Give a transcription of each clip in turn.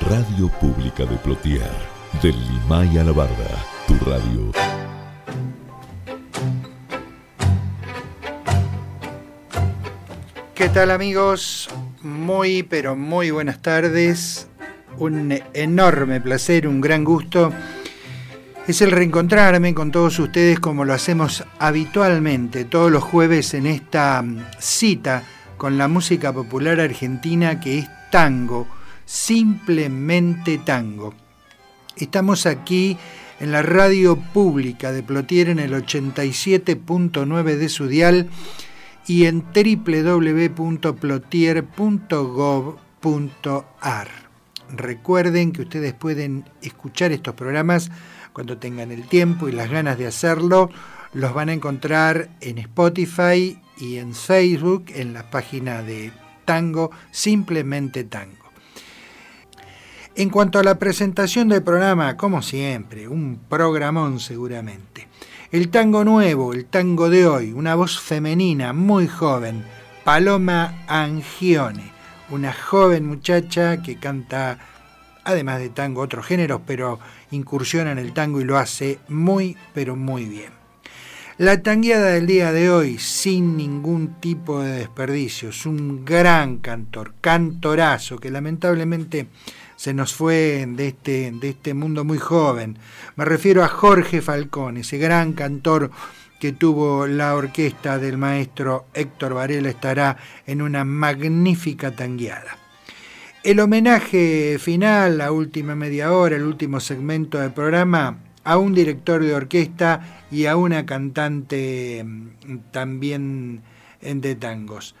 Radio Pública de Plotier, del Limay a la Barda, tu radio. ¿Qué tal amigos? Muy, pero muy buenas tardes. Un enorme placer, un gran gusto. Es el reencontrarme con todos ustedes como lo hacemos habitualmente todos los jueves en esta mm, cita con la música popular argentina que es tango, simplemente tango. Estamos aquí en la radio pública de Plotier en el 87.9 de su dial y en www.plotier.gov.ar. Recuerden que ustedes pueden escuchar estos programas cuando tengan el tiempo y las ganas de hacerlo. Los van a encontrar en Spotify y en Facebook en la página de Tango, simplemente Tango. En cuanto a la presentación del programa, como siempre, un programón seguramente. El tango nuevo, el tango de hoy, una voz femenina muy joven, Paloma Angione, una joven muchacha que canta, además de tango, otros géneros, pero incursiona en el tango y lo hace muy, pero muy bien. La tangueada del día de hoy, sin ningún tipo de desperdicio, es un gran cantor, cantorazo, que lamentablemente se nos fue de este, de este mundo muy joven. Me refiero a Jorge Falcón, ese gran cantor que tuvo la orquesta del maestro Héctor Varela, estará en una magnífica tangueada. El homenaje final, la última media hora, el último segmento del programa, a un director de orquesta y a una cantante mm, también de tangos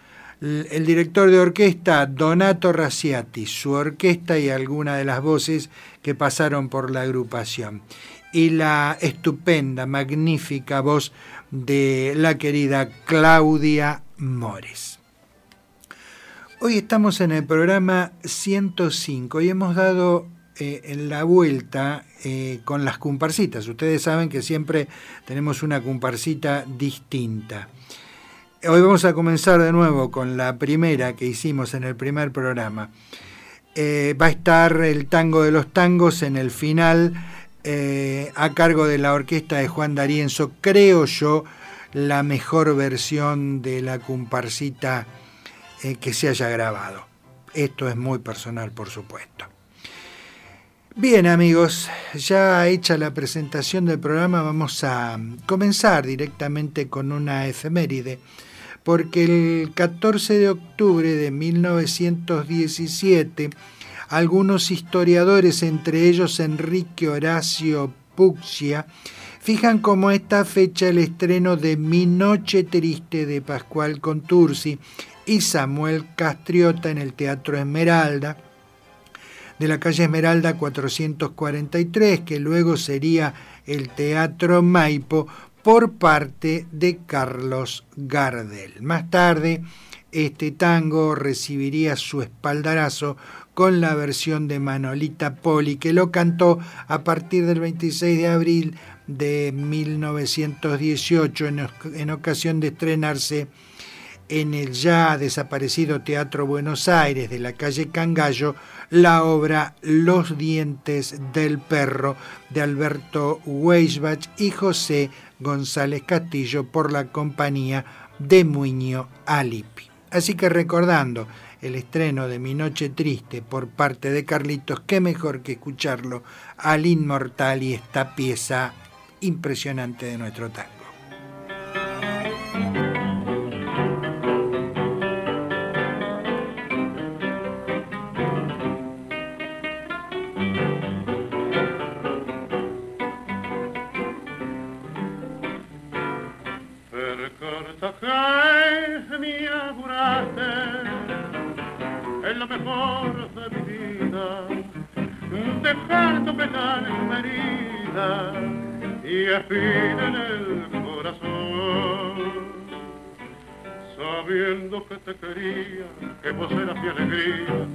el director de orquesta Donato Raciati, su orquesta y algunas de las voces que pasaron por la agrupación. Y la estupenda, magnífica voz de la querida Claudia Mores. Hoy estamos en el programa 105 y hemos dado eh, la vuelta eh, con las comparsitas. Ustedes saben que siempre tenemos una comparsita distinta. Hoy vamos a comenzar de nuevo con la primera que hicimos en el primer programa. Eh, va a estar el tango de los tangos en el final eh, a cargo de la orquesta de Juan D'Arienzo, creo yo, la mejor versión de la comparsita eh, que se haya grabado. Esto es muy personal, por supuesto. Bien amigos, ya hecha la presentación del programa, vamos a comenzar directamente con una efeméride porque el 14 de octubre de 1917, algunos historiadores, entre ellos Enrique Horacio Puccia, fijan como esta fecha el estreno de Mi Noche Triste de Pascual Contursi y Samuel Castriota en el Teatro Esmeralda, de la calle Esmeralda 443, que luego sería el Teatro Maipo, por parte de Carlos Gardel. Más tarde, este tango recibiría su espaldarazo con la versión de Manolita Poli, que lo cantó a partir del 26 de abril de 1918 en, ocasión de estrenarse en el ya desaparecido Teatro Buenos Aires de la calle Cangallo la obra Los dientes del perro de Alberto Weisbach y José González Castillo por la compañía de Muño Alipi. Así que recordando el estreno de Mi Noche Triste por parte de Carlitos, qué mejor que escucharlo al inmortal y esta pieza impresionante de nuestro mejor de mi vida, dejar tu penar en mi herida y afín en el corazón. Sabiendo que te quería, que vos eras mi alegría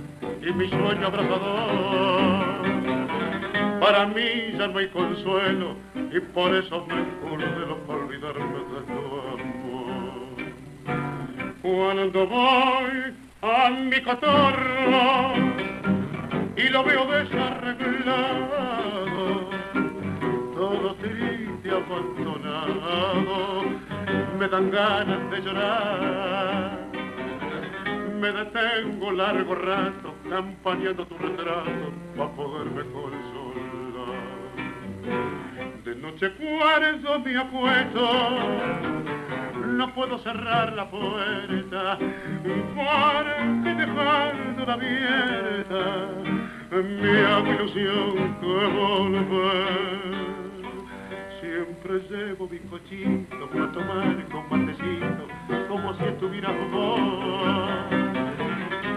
y mi sueño abrazador. Para mí ya no hay consuelo y por eso me encuentro para olvidarme de tu amor. Cuando voy a mi cotorro y lo veo desarreglado, todo triste, abandonado, me dan ganas de llorar. Me detengo largo rato campañando tu retrato para poderme consolar. De noche cuarzo mi apuesto no puedo cerrar la puerta porque dejándola abierta mi hago ilusión que volver. Siempre llevo mi cochito para tomar con matecito como si estuviera vos.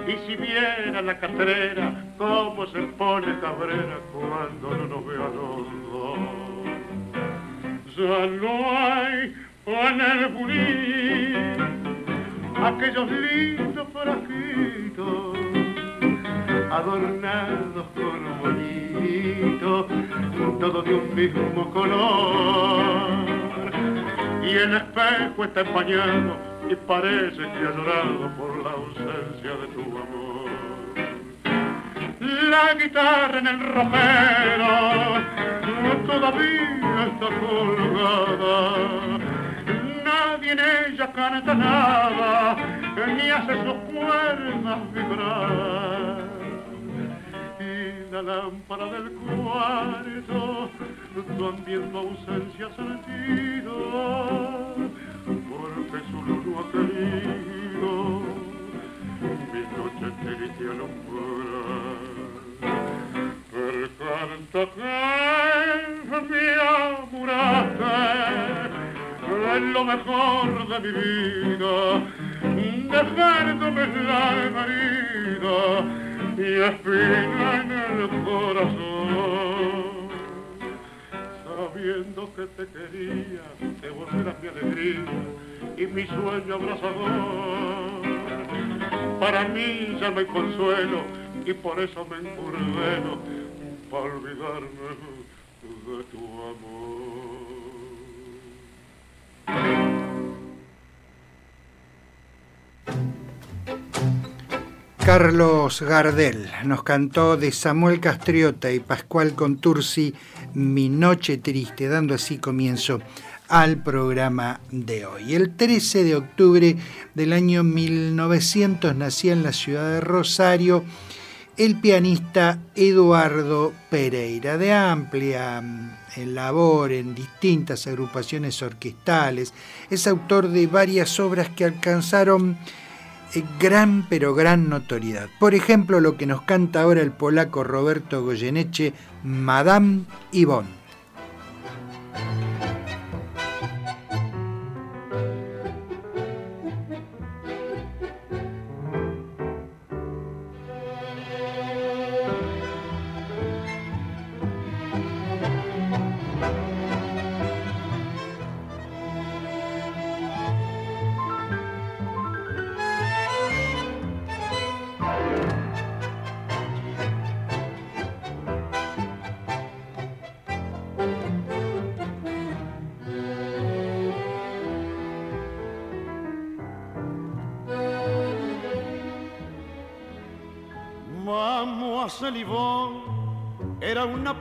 Y si viera la catrera, cómo se pone cabrera cuando no nos vea los dos. Ya no hay en el pulir aquellos lindos frasquitos adornados con bonito, todos de un mismo color. Y el espejo está empañado y parece que ha llorado por la ausencia de tu amor. La guitarra en el romero todavía está colgada nadie en ella canta nada, ni hace sus cuerdas vibrar. Y la lámpara del cuarto también tu ausencia sentido, porque su luz ha querido mi noche triste alumbrar. Per canta que mi amuraste es lo mejor de mi vida, dejándome la herida y espina en el corazón. Sabiendo que te quería, te volverás mi alegría y mi sueño abrazador. Para mí ya no hay consuelo y por eso me encurdeno para olvidarme de tu amor. Carlos Gardel nos cantó de Samuel Castriota y Pascual Contursi Mi Noche Triste, dando así comienzo al programa de hoy. El 13 de octubre del año 1900 nacía en la ciudad de Rosario el pianista Eduardo Pereira, de amplia mm, labor en distintas agrupaciones orquestales. Es autor de varias obras que alcanzaron eh, gran pero gran notoriedad. Por ejemplo, lo que nos canta ahora el polaco Roberto Goyeneche, Madame Yvonne.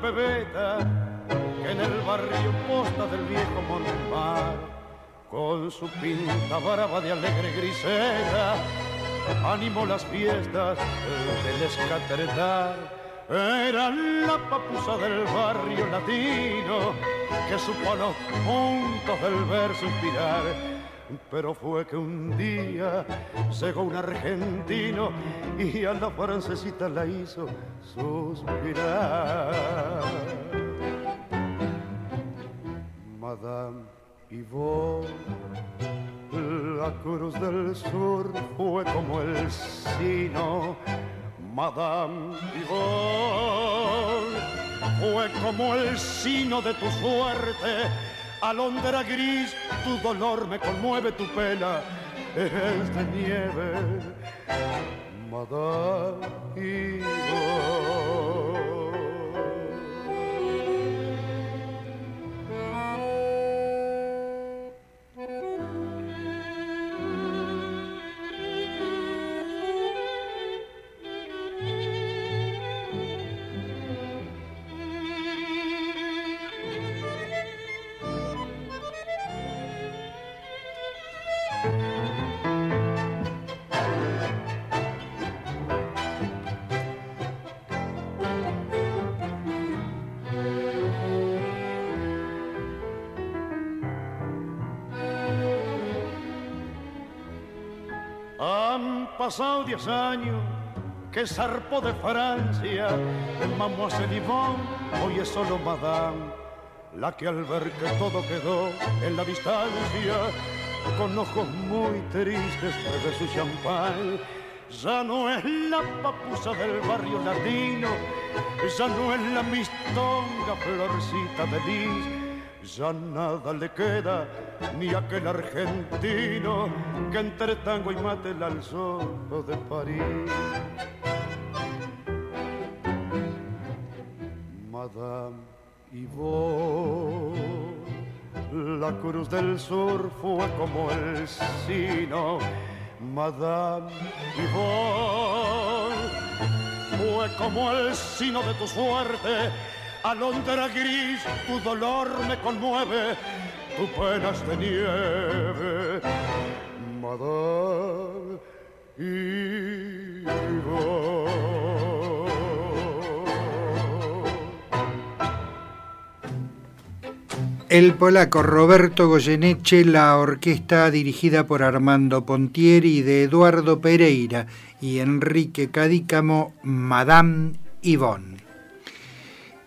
Pebeta que en el barrio posta del viejo Montemar, con su pinta brava de alegre grisera, animó las fiestas del escatretar. Era la papusa del barrio latino que supo los puntos del verso inspirar pero fue que un día llegó un argentino y a la francesita la hizo suspirar. Madame Yvonne, la cruz del sur fue como el sino Madame Yvonne, fue como el sino de tu suerte, alondra gris, tu dolor me conmueve, tu pena es de nieve. Madame pasado diez años que zarpó de Francia, Mademoiselle Divon, hoy es solo Madame, la que al ver que todo quedó en la distancia, con ojos muy tristes de su champán, ya no es la papusa del barrio latino, ya no es la mistonga florcita de lis, ya nada le queda ni aquel argentino que entre tango y mate el alzó de París. Madame Yvonne, la cruz del sur fue como el sino. Madame Yvonne, fue como el sino de tu suerte alondra gris, tu dolor me conmueve, tu penas de nieve, Madame El polaco Roberto Goyeneche, la orquesta dirigida por Armando Pontieri de Eduardo Pereira y Enrique Cadícamo, Madame Yvonne.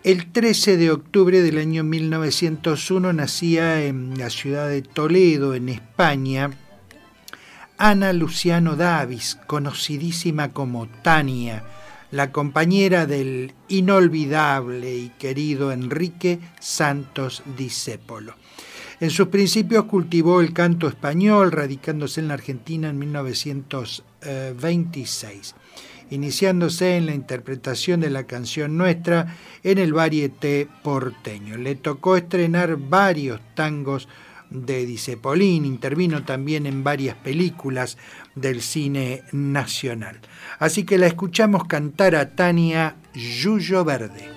El 13 de octubre del año 1901 nacía en la ciudad de Toledo, en España, Ana Luciano Davis, conocidísima como Tania, la compañera del inolvidable y querido Enrique Santos Discépolo. En sus principios cultivó el canto español, radicándose en la Argentina en 1926 iniciándose en la interpretación de la canción nuestra en el varieté porteño. Le tocó estrenar varios tangos de Dicepolín, intervino también en varias películas del cine nacional. Así que la escuchamos cantar a Tania Yuyo Verde.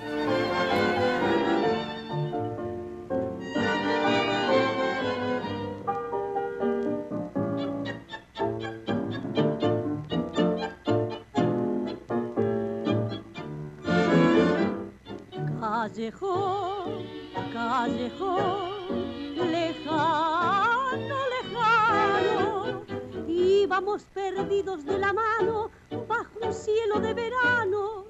Callejón, callejón, lejano, lejano, íbamos perdidos de la mano bajo un cielo de verano,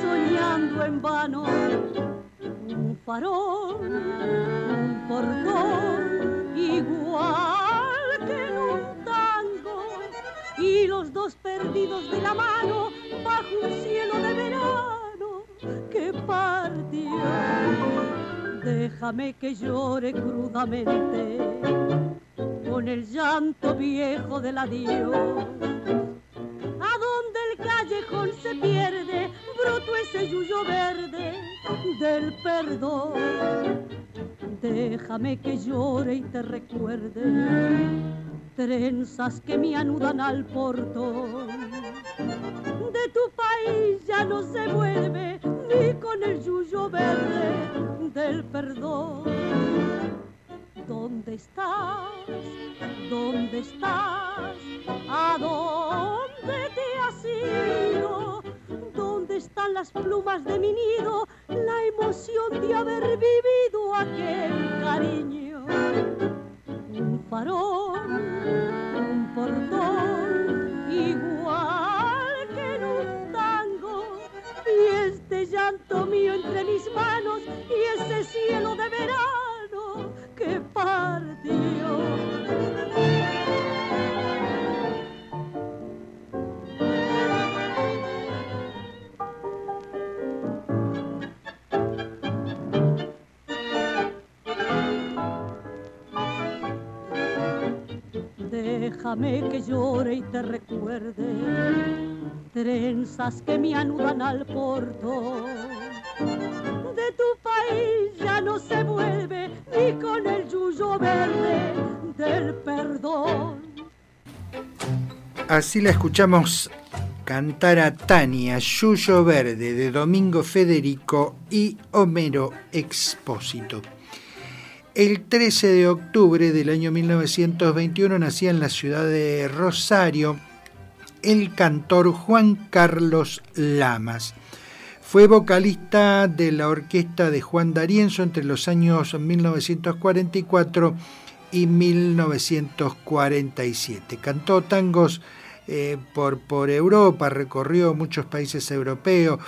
soñando en vano un farol, un portón, igual que en un tango, y los dos perdidos de la mano bajo un cielo de verano que partió. Déjame que llore crudamente con el llanto viejo del adiós. A donde el callejón se pierde, broto ese yuyo verde del perdón. Déjame que llore y te recuerde trenzas que me anudan al portón. De tu país ya no se vuelve ni con el yuyo verde del perdón. ¿Dónde estás? ¿Dónde estás? ¿A dónde te has ido? ¿Dónde están las plumas de mi nido? La emoción de haber vivido aquel cariño. Un farol, un portón, igual y este llanto mío entre mis manos y ese cielo de verano que partió. déjame que llore y te recuerde trenzas que me anudan al porto. De tu país ya no se vuelve ni con el yuyo verde del perdón. Así la escuchamos cantar a Tania, Yuyo Verde, de Domingo Federico y Homero Expósito. El 13 de octubre del año 1921 nacía en la ciudad de Rosario el cantor Juan Carlos Lamas. Fue vocalista de la orquesta de Juan D'Arienzo entre los años 1944 y 1947. Cantó tangos eh, por, por, Europa, recorrió muchos países europeos,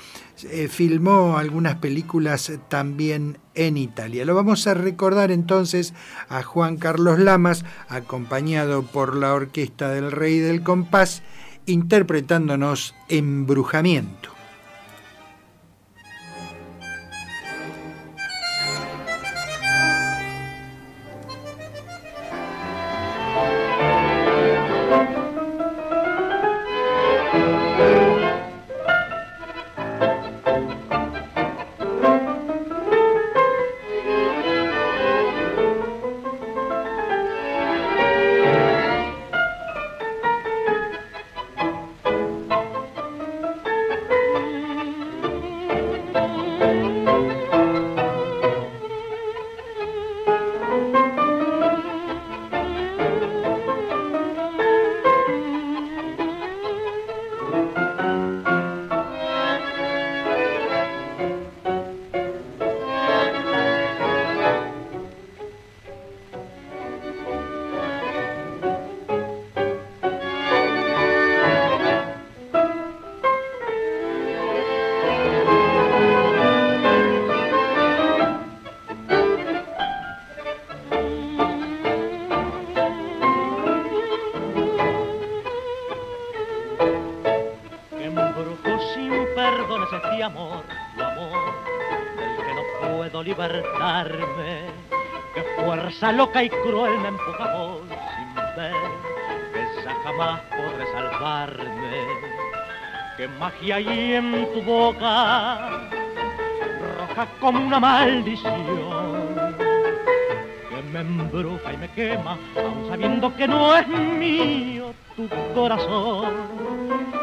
eh, filmó algunas películas también en Italia. Lo vamos a recordar entonces a Juan Carlos Lamas, acompañado por la orquesta del Rey del Compás, interpretándonos Embrujamiento. Y cruel me empuja sin ver que ya jamás podré salvarme. Que magia hay en tu boca, roja como una maldición, que me embruja y me quema, aun sabiendo que no es mío tu corazón.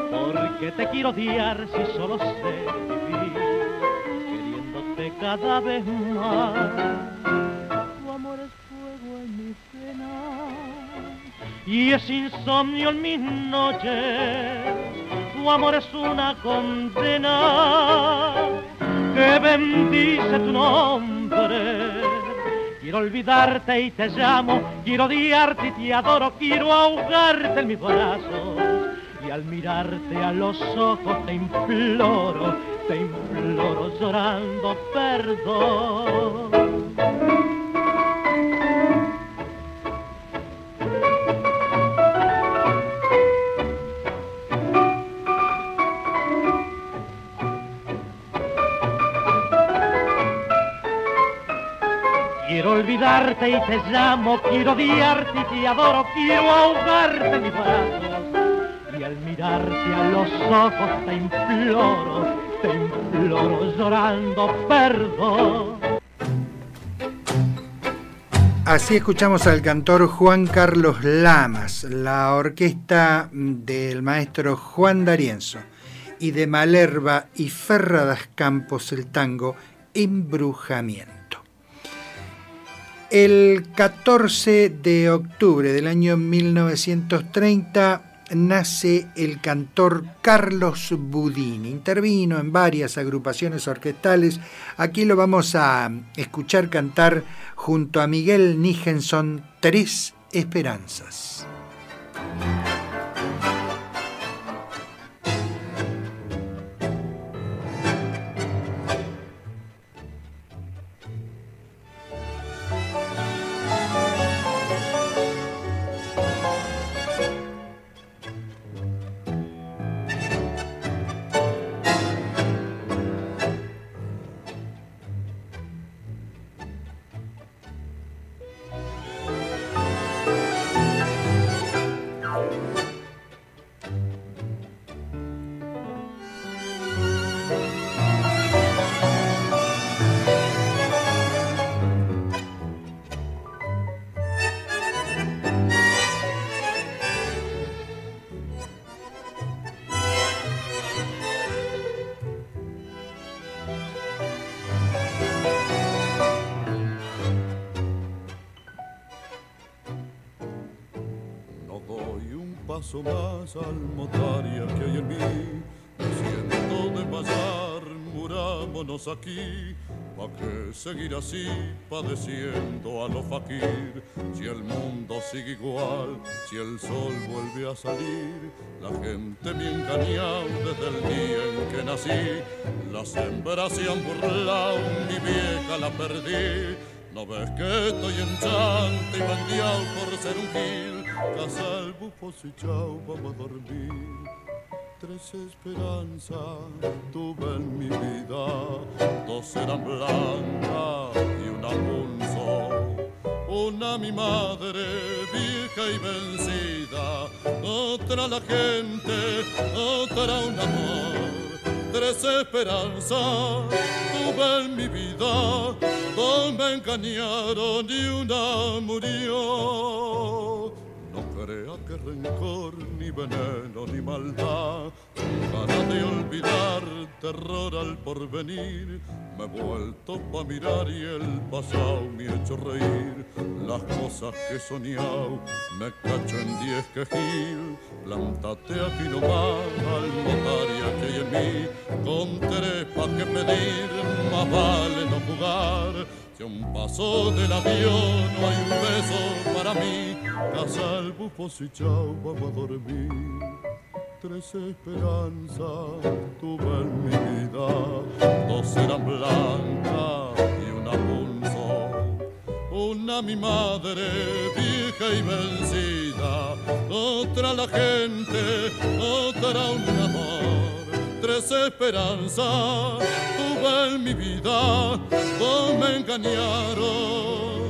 Porque te quiero odiar si solo sé vivir, queriéndote cada vez más y es insomnio en mis noches. Tu amor es una condena que bendice tu nombre. Quiero olvidarte y te llamo, quiero odiarte y te adoro, quiero ahogarte en mis brazos. Y al mirarte a los ojos te imploro, te imploro llorando perdón. Y te llamo, quiero odiarte y te adoro, quiero ahogarte en mis brazos. Y al mirarte a los ojos te imploro, te imploro llorando perdón. Así escuchamos al cantor Juan Carlos Lamas, la orquesta del maestro Juan D'Arienzo y de Malerva y Ferradas Campos el tango Embrujamiento. El 14 de octubre del año 1930 nace el cantor Carlos Budini. Intervino en varias agrupaciones orquestales. Aquí lo vamos a escuchar cantar junto a Miguel Nijenson Tres Esperanzas. Paso más al motaria que hay en mí. Siento de pasar, murámonos aquí. ¿Pa' qué seguir así, padeciendo a lo fakir? Si el mundo sigue igual, si el sol vuelve a salir, la gente me engañado desde el día en que nací. Las hembras se han burlado, mi vieja la perdí. ¿No ves que estoy en chante y bandeado por ser un gil? Casa el bufo y chao, vamos a dormir. Tres esperanzas tuve en mi vida, dos eran blancas y una punzo. Una mi madre, vieja y vencida, otra la gente, otra un amor tres esperanzas tuve en mi vida, dos me engañaron y una murió. Crea que rencor, ni veneno, ni maldad, para de olvidar, terror al porvenir, me he vuelto pa' mirar y el pasado me ha hecho reír. Las cosas que he soñado, me cacho en diez quejil, plantate aquí nomás al notaria que hay en mí, con tres pa' que pedir, más vale no jugar un paso del avión no hay un beso para mí, casa el bufo y chao, vamos a dormir. Tres esperanzas tuve en mi vida, dos eran blancas y una punzo. Una mi madre, vieja y vencida, otra la gente, otra un amor tres esperanzas tuve en mi vida, dos me engañaron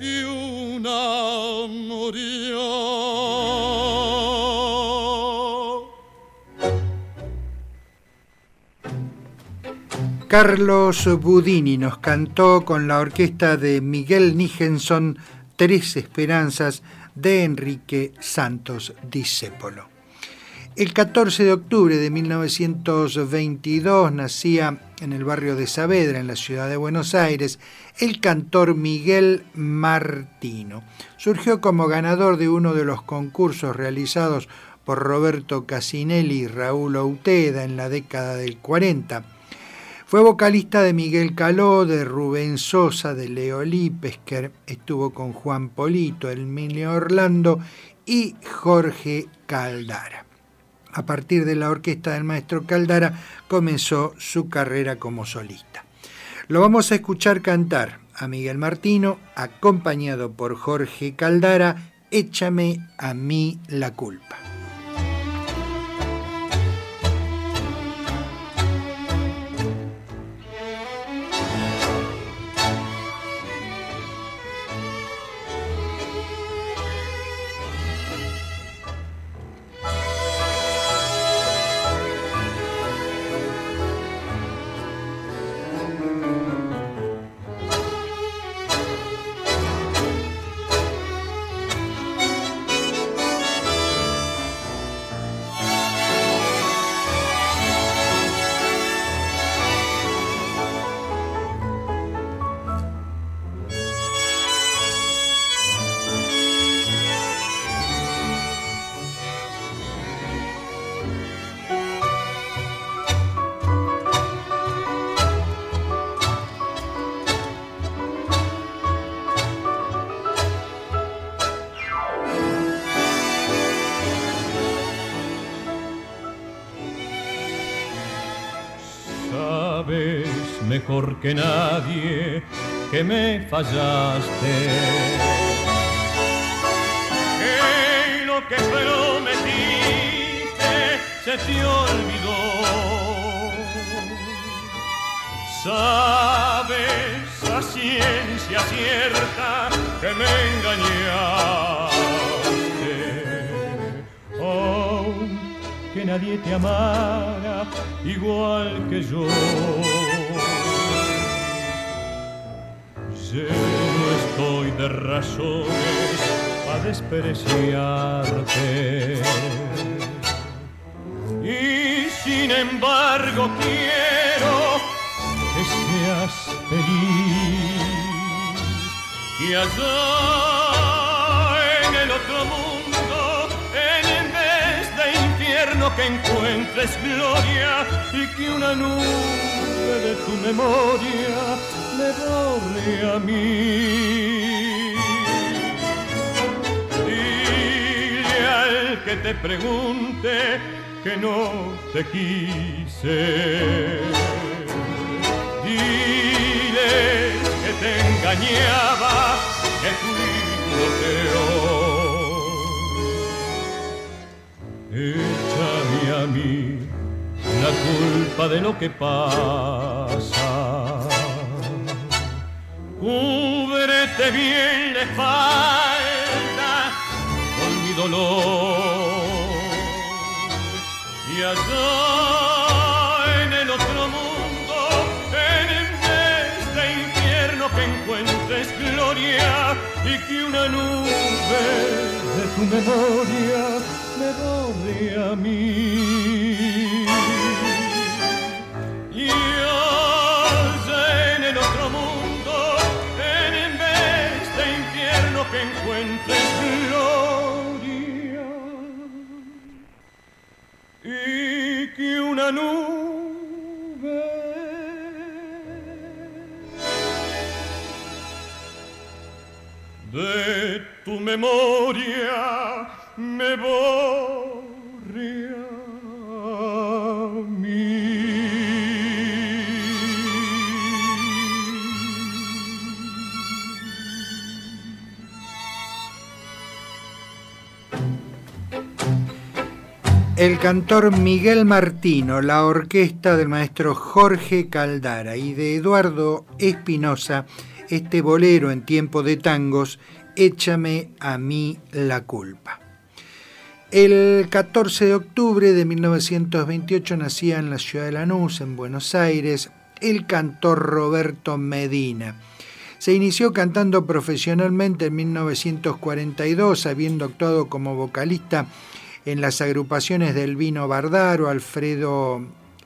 y una murió. Carlos Budini nos cantó con la orquesta de Miguel Nijenson Tres Esperanzas de Enrique Santos Discépolo. El 14 de octubre de 1922 nacía en el barrio de Saavedra, en la ciudad de Buenos Aires, el cantor Miguel Martino. Surgió como ganador de uno de los concursos realizados por Roberto Casinelli y Raúl Outeda en la década del 40. Fue vocalista de Miguel Caló, de Rubén Sosa, de Leo Lipesker, estuvo con Juan Polito, Emilio Orlando y Jorge Caldara a partir de la orquesta del maestro Caldara, comenzó su carrera como solista. Lo vamos a escuchar cantar a Miguel Martino, acompañado por Jorge Caldara, Échame a mí la culpa. Fallaste. Que lo que prometiste se te olvidó. Sabes a ciencia cierta que me engañaste. Oh, que nadie te amara igual que yo. No estoy de razones a despreciarte. Y sin embargo quiero que seas feliz y allá en el otro mundo infierno que encuentres gloria y que una nube de tu memoria me borre a mí. Dile al que te pregunte que no te quise. Dile que te engañaba, que fui. Échame a mí la culpa de lo que pasa. Cúbrete bien la espalda con mi dolor. Y allá en el otro mundo, en este infierno que encuentres gloria y que una nube de tu memoria me borre a mí. Que una nube. De tu memoria me borre El cantor Miguel Martino, la orquesta del maestro Jorge Caldara y de Eduardo Espinosa, este bolero en tiempo de tangos, Échame a mí la culpa. El 14 de octubre de 1928 nacía en la ciudad de Lanús, en Buenos Aires, el cantor Roberto Medina. Se inició cantando profesionalmente en 1942, habiendo actuado como vocalista en las agrupaciones del Vino Bardaro, Alfredo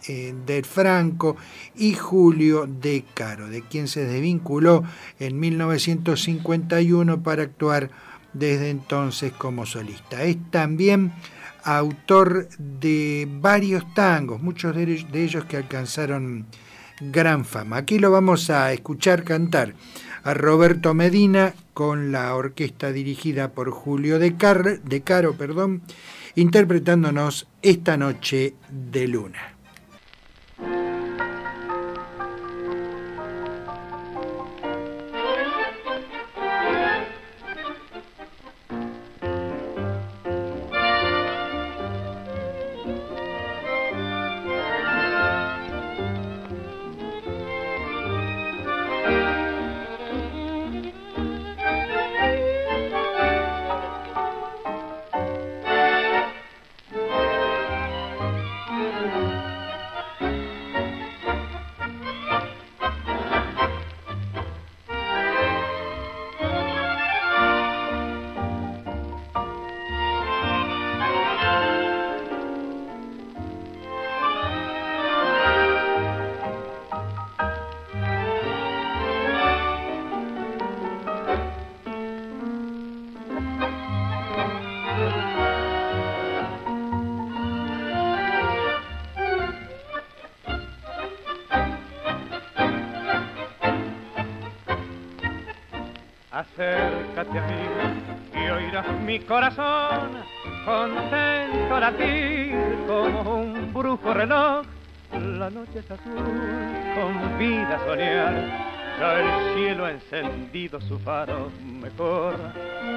eh, de Franco y Julio de Caro, de quien se desvinculó en 1951 para actuar desde entonces como solista. Es también autor de varios tangos, muchos de ellos que alcanzaron gran fama. Aquí lo vamos a escuchar cantar a Roberto Medina con la orquesta dirigida por Julio de, de Caro, perdón, interpretándonos esta noche de luna. Corazón contento latir como un brujo reloj. La noche es azul, con vida soñar, ya el cielo ha encendido su faro mejor.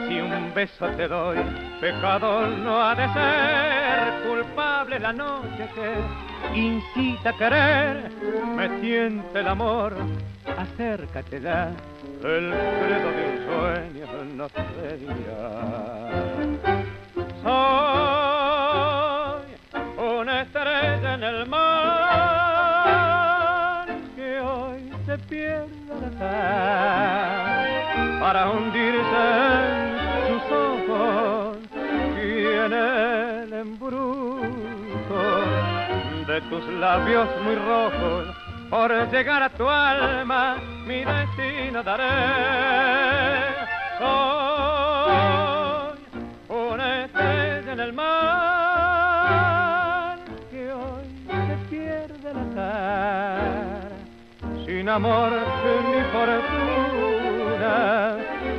Si un beso te doy, pecado no ha de ser, culpable la noche que incita a querer, me tiente el amor, acércate ya el credo de un sueño no sería. Soy una estrella en el mar que hoy se pierde de para hundirse en sus ojos y en el embrujo de tus labios muy rojos por llegar a tu alma mi destino daré. Soy una estrella en el mar andar sin amor ni fortuna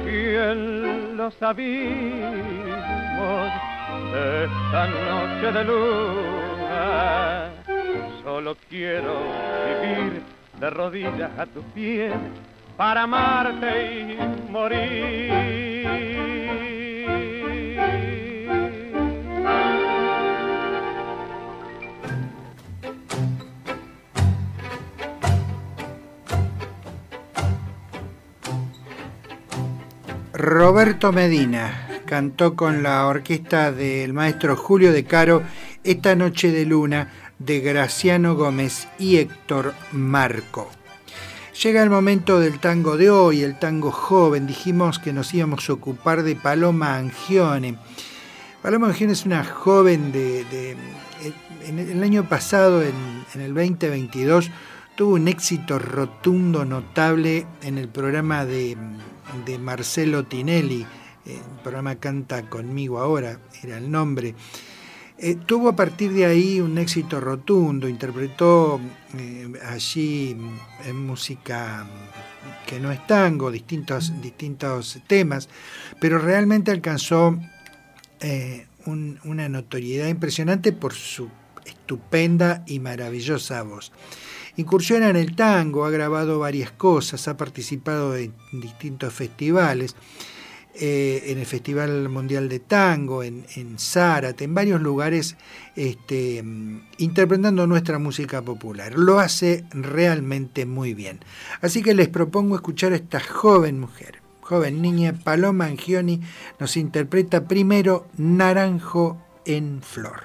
y en los abismos de esta noche de luna solo quiero vivir de rodillas a tus pies para amarte y morir. Roberto Medina cantó con la orquesta del maestro Julio De Caro Esta Noche de Luna de Graciano Gómez y Héctor Marco. Llega el momento del tango de hoy, el tango joven. Dijimos que nos íbamos a ocupar de Paloma Angione. Paloma Angione es una joven de... el año pasado, en, el 2022, tuvo un éxito rotundo, notable en el programa de de Marcelo Tinelli, el programa Canta conmigo ahora, era el nombre. Eh, tuvo a partir de ahí un éxito rotundo, interpretó eh, allí mm, en música que no es tango, distintos, distintos temas, pero realmente alcanzó eh, una notoriedad impresionante por su estupenda y maravillosa voz. Incursiona en el tango, ha grabado varias cosas, ha participado en distintos festivales, eh, en el Festival Mundial de Tango, en, en Zárate, en varios lugares, este, interpretando nuestra música popular. Lo hace realmente muy bien. Así que les propongo escuchar a esta joven mujer, joven niña, Paloma Angioni, nos interpreta primero Naranjo en Flor.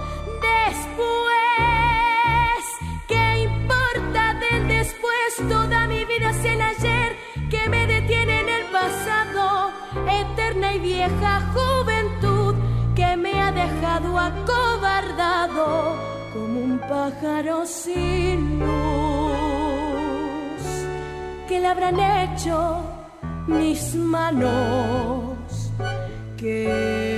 vieja juventud que me ha dejado acobardado como un pájaro sin luz. ¿Qué le habrán hecho? mis manos que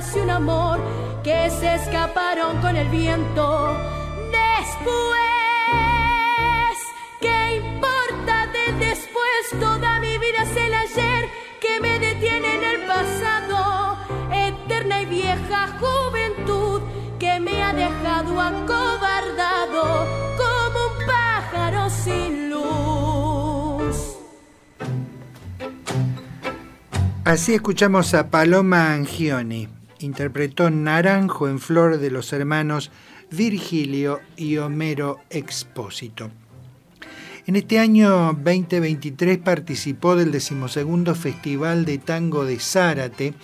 y un amor que se escaparon con el viento. Después, ¿qué importa de después? Toda mi vida es el ayer que me detiene en el pasado. Eterna y vieja juventud que me ha dejado acobardado como un pájaro sin Así escuchamos a Paloma Angioni. Interpretó Naranjo en Flor de los hermanos Virgilio y Homero Expósito. En este año 2023 participó del decimosegundo Festival de Tango de Zárate,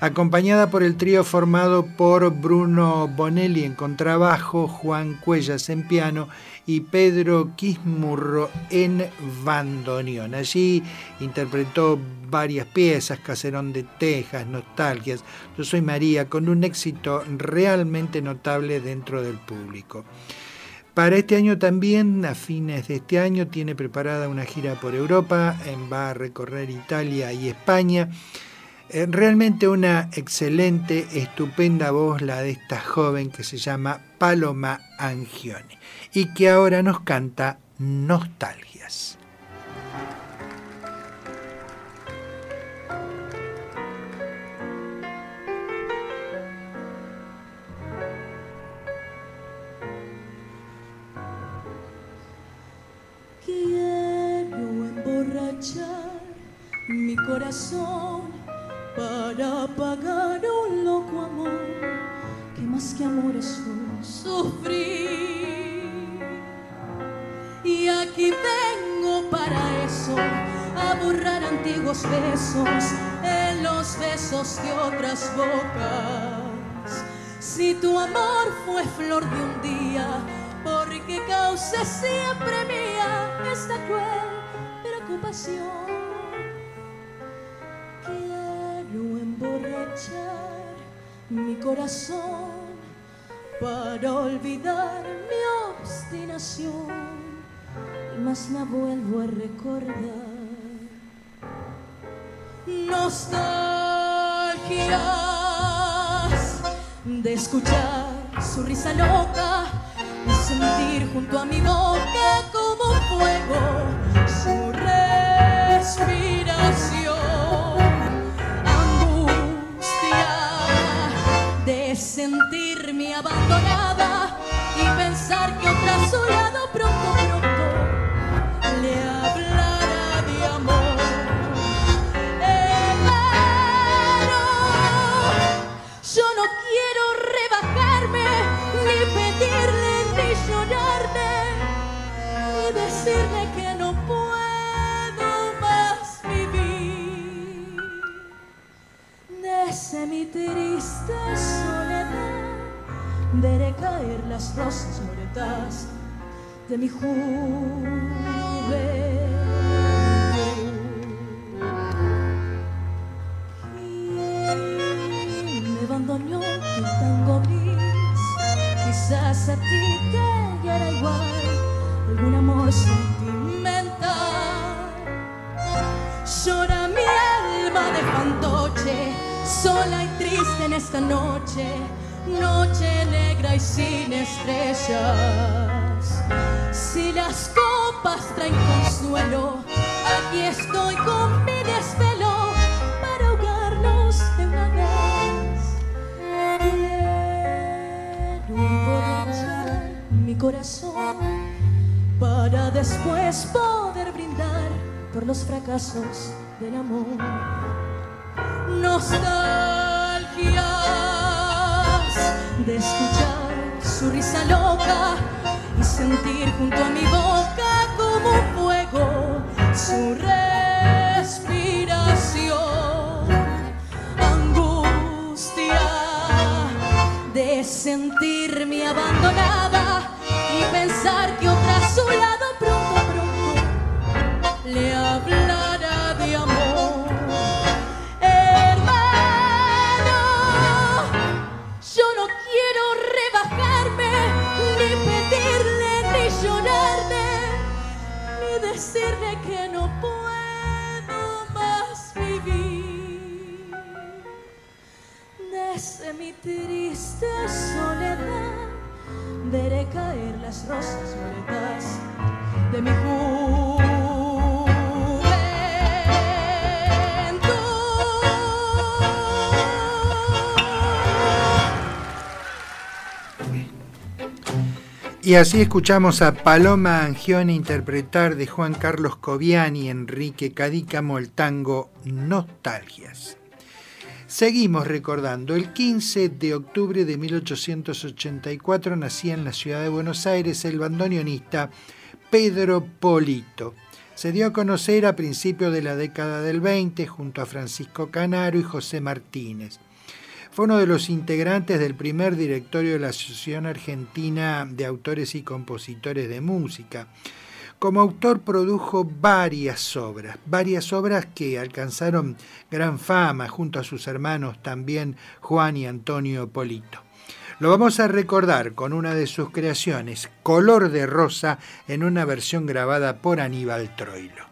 acompañada por el trío formado por Bruno Bonelli en contrabajo, Juan Cuellas en piano y Pedro Quismurro en bandoneón. Allí interpretó varias piezas, Caserón de Texas, Nostalgias, Yo Soy María, con un éxito realmente notable dentro del público. Para este año también, a fines de este año, tiene preparada una gira por Europa, va a recorrer Italia y España eh, realmente una excelente, estupenda voz la de esta joven que se llama Paloma Angione y que ahora nos canta Nostalgias. Quiero emborrachar mi corazón para pagar un loco amor que más que amor es un sufrir. Y aquí vengo para eso, a borrar antiguos besos en los besos de otras bocas. Si tu amor fue flor de un día, porque cause siempre mía esta cruel preocupación emborrachar mi corazón para olvidar mi obstinación y más la vuelvo a recordar. Nostalgias de escuchar su risa loca y sentir junto a mi boca como fuego su respiración. sentirme abandonada y pensar que otra a su lado pronto decirle que no puedo más vivir. Desde mi triste veré caer las rosas moretas de mi juventud. Amor sentimental. Llora mi alma de fantoche, sola y triste en esta noche noche negra y sin estrellas. Si las copas traen consuelo, aquí estoy con mi desvelo para ahogarnos de una vez. Quiero mi corazón para después poder brindar por los fracasos del amor. Nostalgia de escuchar su risa loca y sentir junto a mi boca como fuego su respiración. Angustia de sentirme abandonada y pensar que otra su lado pronto, pronto le hablará de amor. decirle que no puedo más vivir. Desde mi triste soledad veré caer las rosas violetas de mi. Y así escuchamos a Paloma Angione interpretar de Juan Carlos Coviani y Enrique Cadícamo el tango Nostalgias. Seguimos recordando, el 15 de octubre de 1884 nacía en la ciudad de Buenos Aires el bandoneonista Pedro Polito. Se dio a conocer a principios de la década del 20 junto a Francisco Canaro y José Martínez. Fue uno de los integrantes del primer directorio de la Asociación Argentina de Autores y Compositores de Música. Como autor produjo varias obras, varias obras que alcanzaron gran fama junto a sus hermanos también Juan y Antonio Polito. Lo vamos a recordar con una de sus creaciones, Color de Rosa, en una versión grabada por Aníbal Troilo.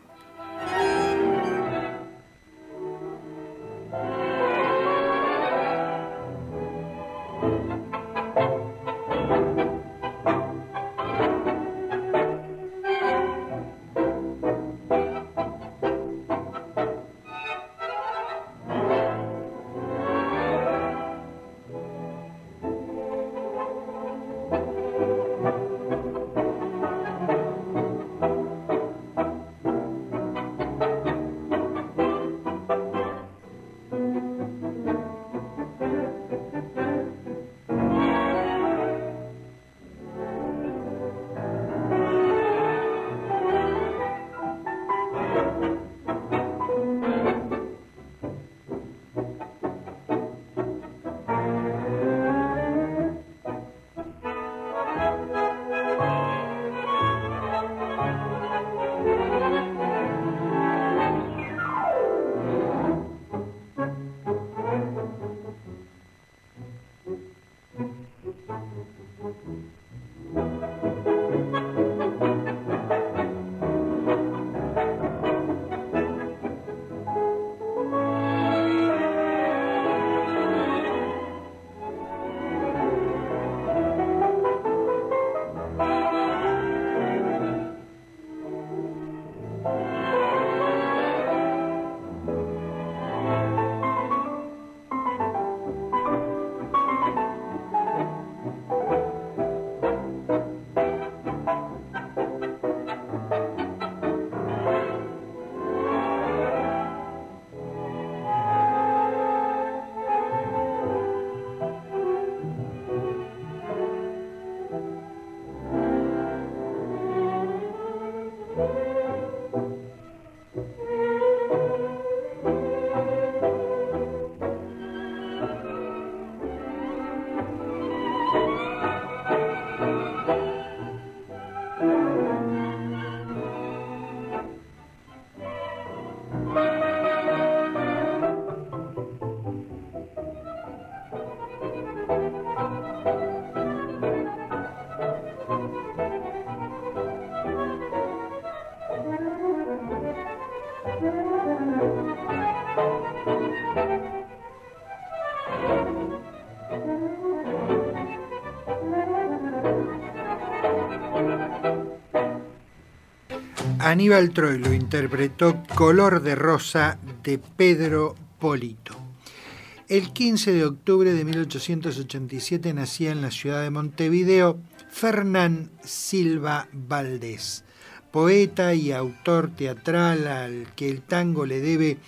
Aníbal Troilo interpretó Color de Rosa de Pedro Polito. El 15 de octubre de 1887 nacía en la ciudad de Montevideo Fernán Silva Valdés, poeta y autor teatral al que el tango le debe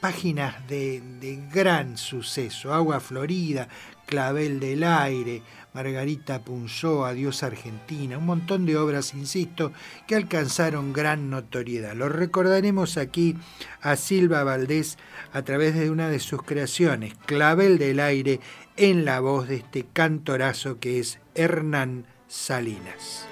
páginas de, de gran suceso, Agua Florida, Clavel del Aire, Margarita Punzó, Adiós Argentina, un montón de obras, insisto, que alcanzaron gran notoriedad. Lo recordaremos aquí a Silva Valdés a través de una de sus creaciones, Clavel del Aire, en la voz de este cantorazo que es Hernán Salinas.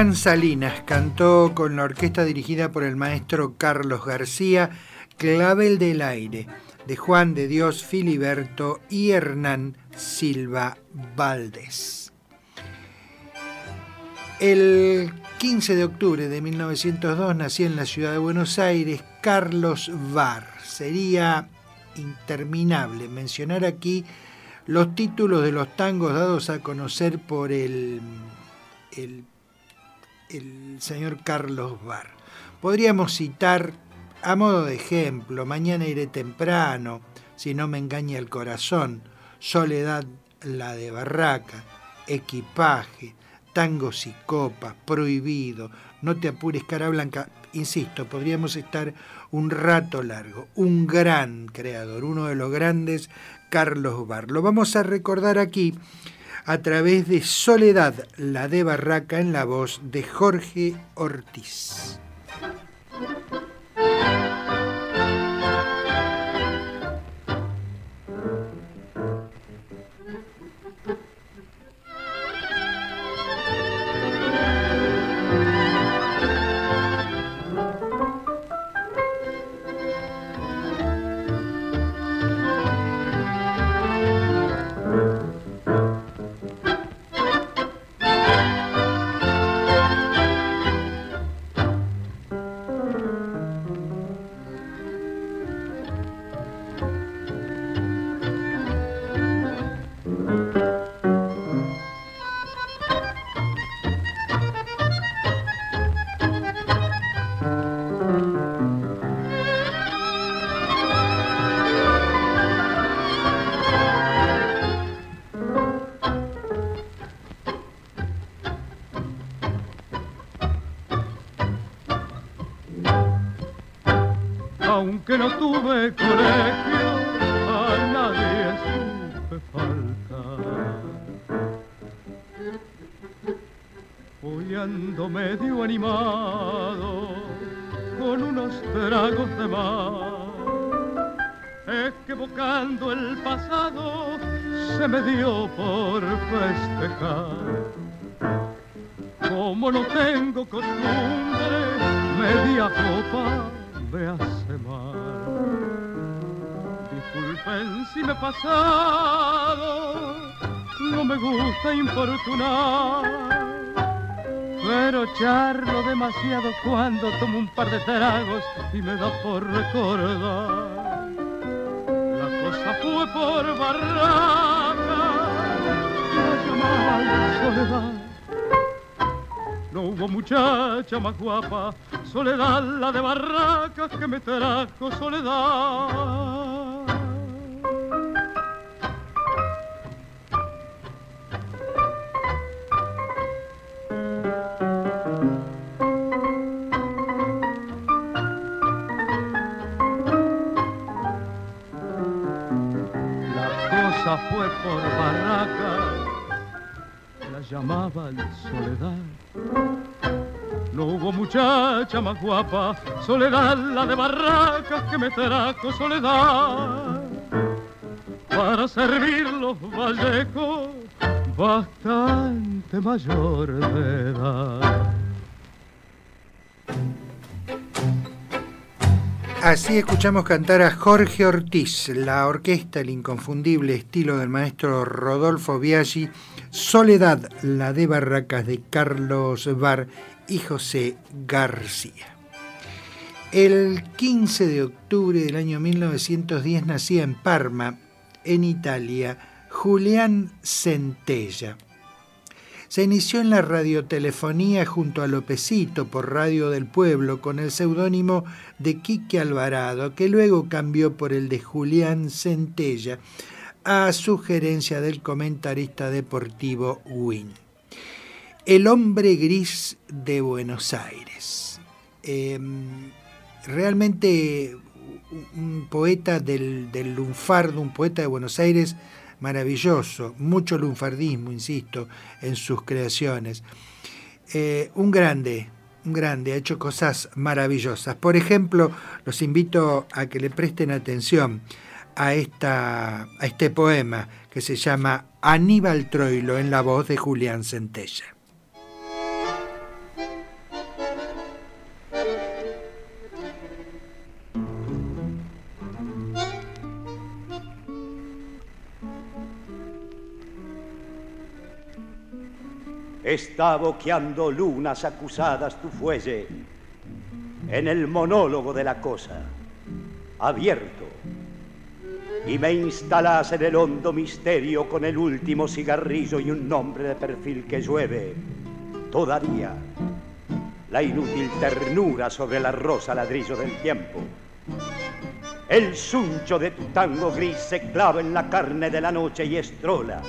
Hernán Salinas cantó con la orquesta dirigida por el maestro Carlos García Clavel del Aire, de Juan de Dios Filiberto y Hernán Silva Valdés. El 15 de octubre de 1902 nació en la ciudad de Buenos Aires Carlos Var. Sería interminable mencionar aquí los títulos de los tangos dados a conocer por el, el el señor Carlos Bar. Podríamos citar a modo de ejemplo, Mañana iré temprano, si no me engaña el corazón, Soledad la de Barraca, Equipaje, Tangos y Copas, Prohibido, No te apures, cara blanca. Insisto, podríamos estar un rato largo. Un gran creador, uno de los grandes, Carlos Bar. Lo vamos a recordar aquí a través de Soledad, la de Barraca, en la voz de Jorge Ortiz. Muchacha guapa, soledad la de barracas que me trajo soledad. Más guapa, soledad la de barracas que me trajo soledad. Para servir los vallecos, bastante mayor de edad. Así escuchamos cantar a Jorge Ortiz, la orquesta, el inconfundible estilo del maestro Rodolfo Biaggi, Soledad, la de Barracas de Carlos Bar y José García. El 15 de octubre del año 1910 nacía en Parma, en Italia, Julián Centella se inició en la radiotelefonía junto a Lopecito por Radio del Pueblo con el seudónimo de Quique Alvarado, que luego cambió por el de Julián Centella, a sugerencia del comentarista deportivo Win. El hombre gris de Buenos Aires. Em, realmente un poeta del, del lunfardo, un poeta de Buenos Aires maravilloso, mucho lunfardismo, insisto, en sus creaciones. Eh, un grande, un grande, ha hecho cosas maravillosas. Por ejemplo, los invito a que le presten atención a, esta, a este poema que se llama Aníbal Troilo en la voz de Julián Centella. Está boqueando lunas acusadas tu fuelle en el monólogo de la cosa, abierto. Y me instalas en el hondo misterio con el último cigarrillo y un nombre de perfil que llueve. Todavía la inútil ternura sobre la rosa ladrillo del tiempo. El suncho de tu tango gris se clava en la carne de la noche y estrola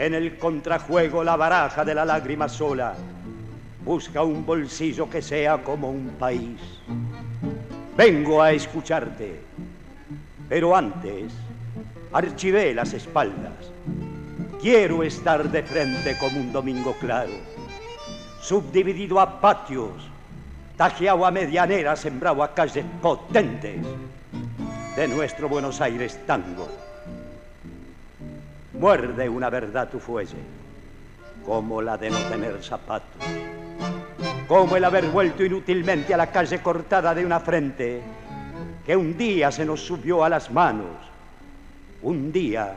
en el contrajuego la baraja de la lágrima sola. Busca un bolsillo que sea como un país. Vengo a escucharte, pero antes archivé las espaldas. Quiero estar de frente como un domingo claro, subdividido a patios, tajeado a medianera, sembrado a calles potentes de nuestro Buenos Aires tango Muerde una verdad tu fuelle, como la de no tener zapatos, como el haber vuelto inútilmente a la calle cortada de una frente que un día se nos subió a las manos, un día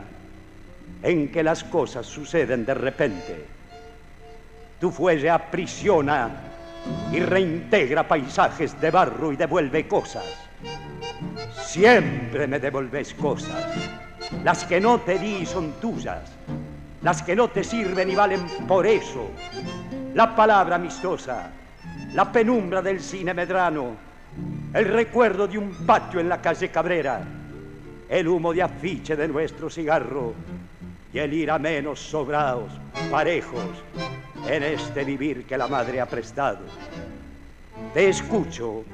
en que las cosas suceden de repente. Tu fuelle aprisiona y reintegra paisajes de barro y devuelve cosas. Siempre me devolves cosas las que no te di son tuyas, las que no te sirven y valen por eso. La palabra amistosa, la penumbra del cine medrano, el recuerdo de un patio en la calle Cabrera, el humo de afiche de nuestro cigarro y el ir a menos sobrados, parejos, en este vivir que la madre ha prestado. Te escucho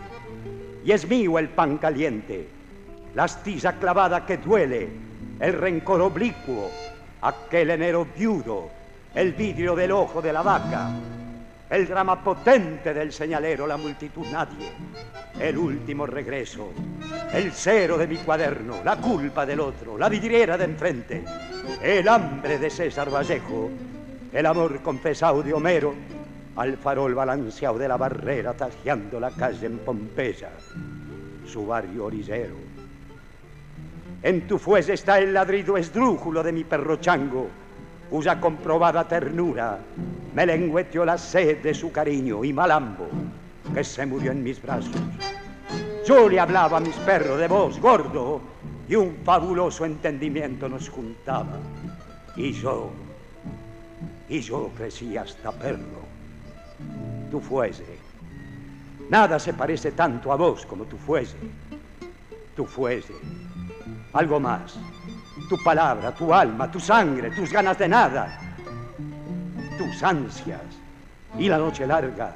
y es mío el pan caliente, la astilla clavada que duele, el rencor oblicuo, aquel enero viudo, el vidrio del ojo de la vaca, el drama potente del señalero, la multitud nadie, el último regreso, el cero de mi cuaderno, la culpa del otro, la vidriera de enfrente, el hambre de César Vallejo, el amor confesado de Homero, al farol balanceado de la barrera tajeando la calle en Pompeya, su barrio orillero en tu fuese está el ladrido esdrújulo de mi perro chango, cuya comprobada ternura me lengüeteó la sed de su cariño y malambo, que se murió en mis brazos. Yo le hablaba a mis perros de voz gordo y un fabuloso entendimiento nos juntaba. Y yo, y yo crecí hasta perro. Tu fuese. Nada se parece tanto a vos como tu fuese. Tu fuese algo más. Tu palabra, tu alma, tu sangre, tus ganas de nada, tus ansias y la noche larga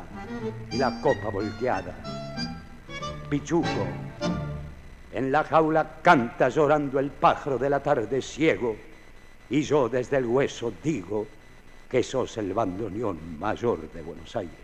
y la copa volteada. Pichuco, en la jaula canta llorando el pájaro de la tarde ciego Y yo desde el hueso digo que sos el bandoneón mayor de Buenos Aires.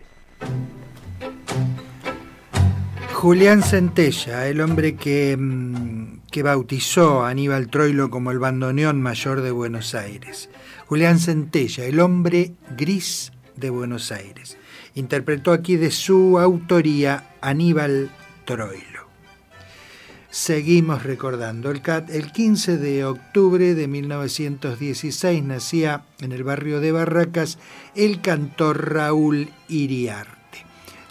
Julián Centella, el hombre que, mm, que, bautizó a Aníbal Troilo como el bandoneón mayor de Buenos Aires. Julián Centella, el hombre gris de Buenos Aires. Interpretó aquí de su autoría Aníbal Troilo. Seguimos recordando. El, el 15 de octubre de 1916 nacía en el barrio de Barracas el cantor Raúl Iriar.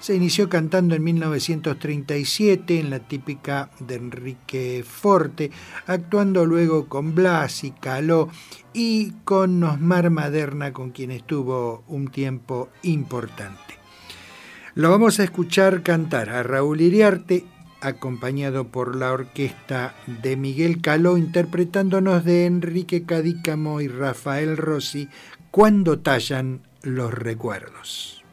Se inició cantando en 1937 en la típica de Enrique Forte, actuando luego con Blas y Caló y con Osmar Maderna, con quien estuvo un tiempo importante. Lo vamos a escuchar cantar a Raúl Iriarte, acompañado por la orquesta de Miguel Caló, interpretándonos de Enrique Cadícamo y Rafael Rossi, cuando tallan los recuerdos.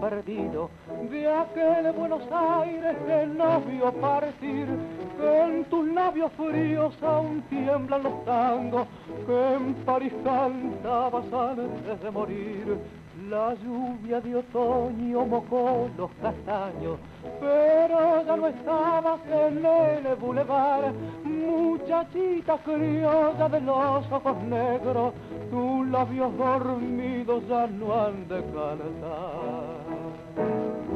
Perdido, de aquel Buenos Aires que no vio partir, que en tus labios fríos aún tiemblan los tangos, que en París cantabas antes de morir. La lluvia de otoño mojó los castaños, pero ya no estabas en el bulevar, muchachita criolla de los ojos negros, tus labios dormidos ya no han de cantar. Thank you.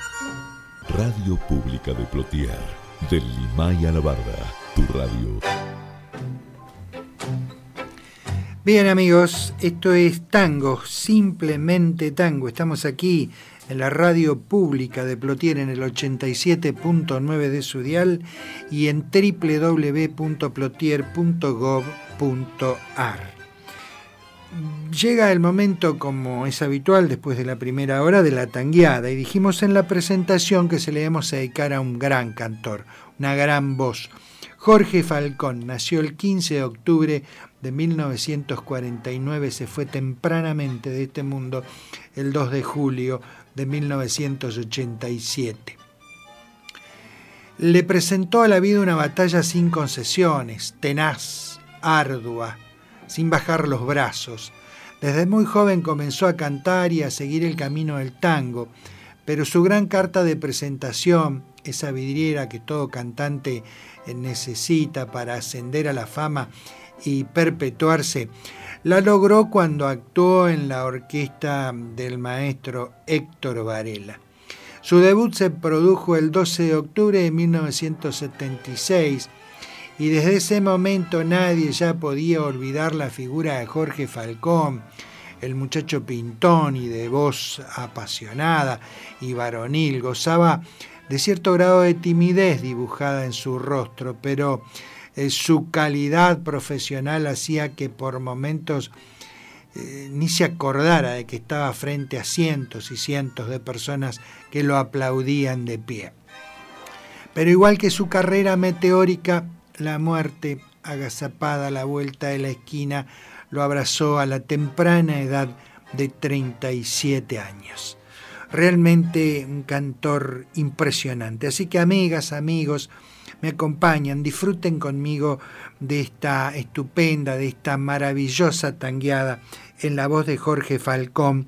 Radio Pública de Plotier, del Limay a la Barda, tu radio. Bien amigos, esto es Tango, simplemente Tango. Estamos aquí en la radio pública de Plotier en el 87.9 de su dial y en www.plotier.gov.ar. llega el momento, como es habitual después de la primera hora, de la tangueada. Y dijimos en la presentación que se le íbamos a dedicar a un gran cantor, una gran voz. Jorge Falcón nació el 15 de octubre de 1949, se fue tempranamente de este mundo el 2 de julio de 1987. Le presentó a la vida una batalla sin concesiones, tenaz, ardua, sin bajar los brazos. Desde muy joven comenzó a cantar y a seguir el camino del tango, pero su gran carta de presentación, esa vidriera que todo cantante necesita para ascender a la fama y perpetuarse, la logró cuando actuó en la orquesta del maestro Héctor Varela. Su debut se produjo el 12 de octubre de 1976 y desde ese momento nadie ya podía olvidar la figura de Jorge Falcón, el muchacho pintón y de voz apasionada y varonil, gozaba de cierto grado de timidez dibujada en su rostro, pero eh, su calidad profesional hacía que por momentos eh, ni se acordara de que estaba frente a cientos y cientos de personas que lo aplaudían de pie. Pero igual que su carrera meteórica, la muerte, agazapada a la vuelta de la esquina, lo abrazó a la temprana edad de 37 años. Realmente un cantor impresionante. Así que amigas, amigos, me acompañan, disfruten conmigo de esta estupenda, de esta maravillosa tangueada en la voz de Jorge Falcón.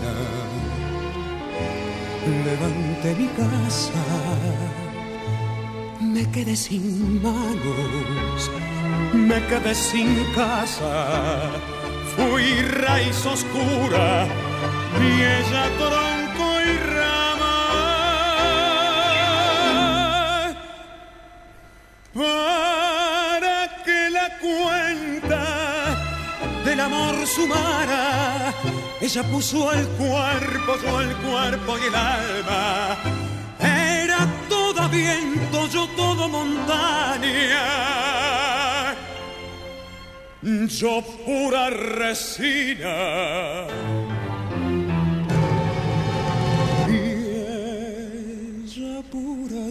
Arena levanté mi casa. Me quedé sin manos. Me quedé sin casa. Fui raíz oscura. Y ella tronco y rama. Para que la cuenta del amor sumara. Ella puso el cuerpo, yo el cuerpo y el alma. Era todo viento, yo todo montaña. Yo pura resina. Y ella pura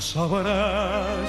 sabrás,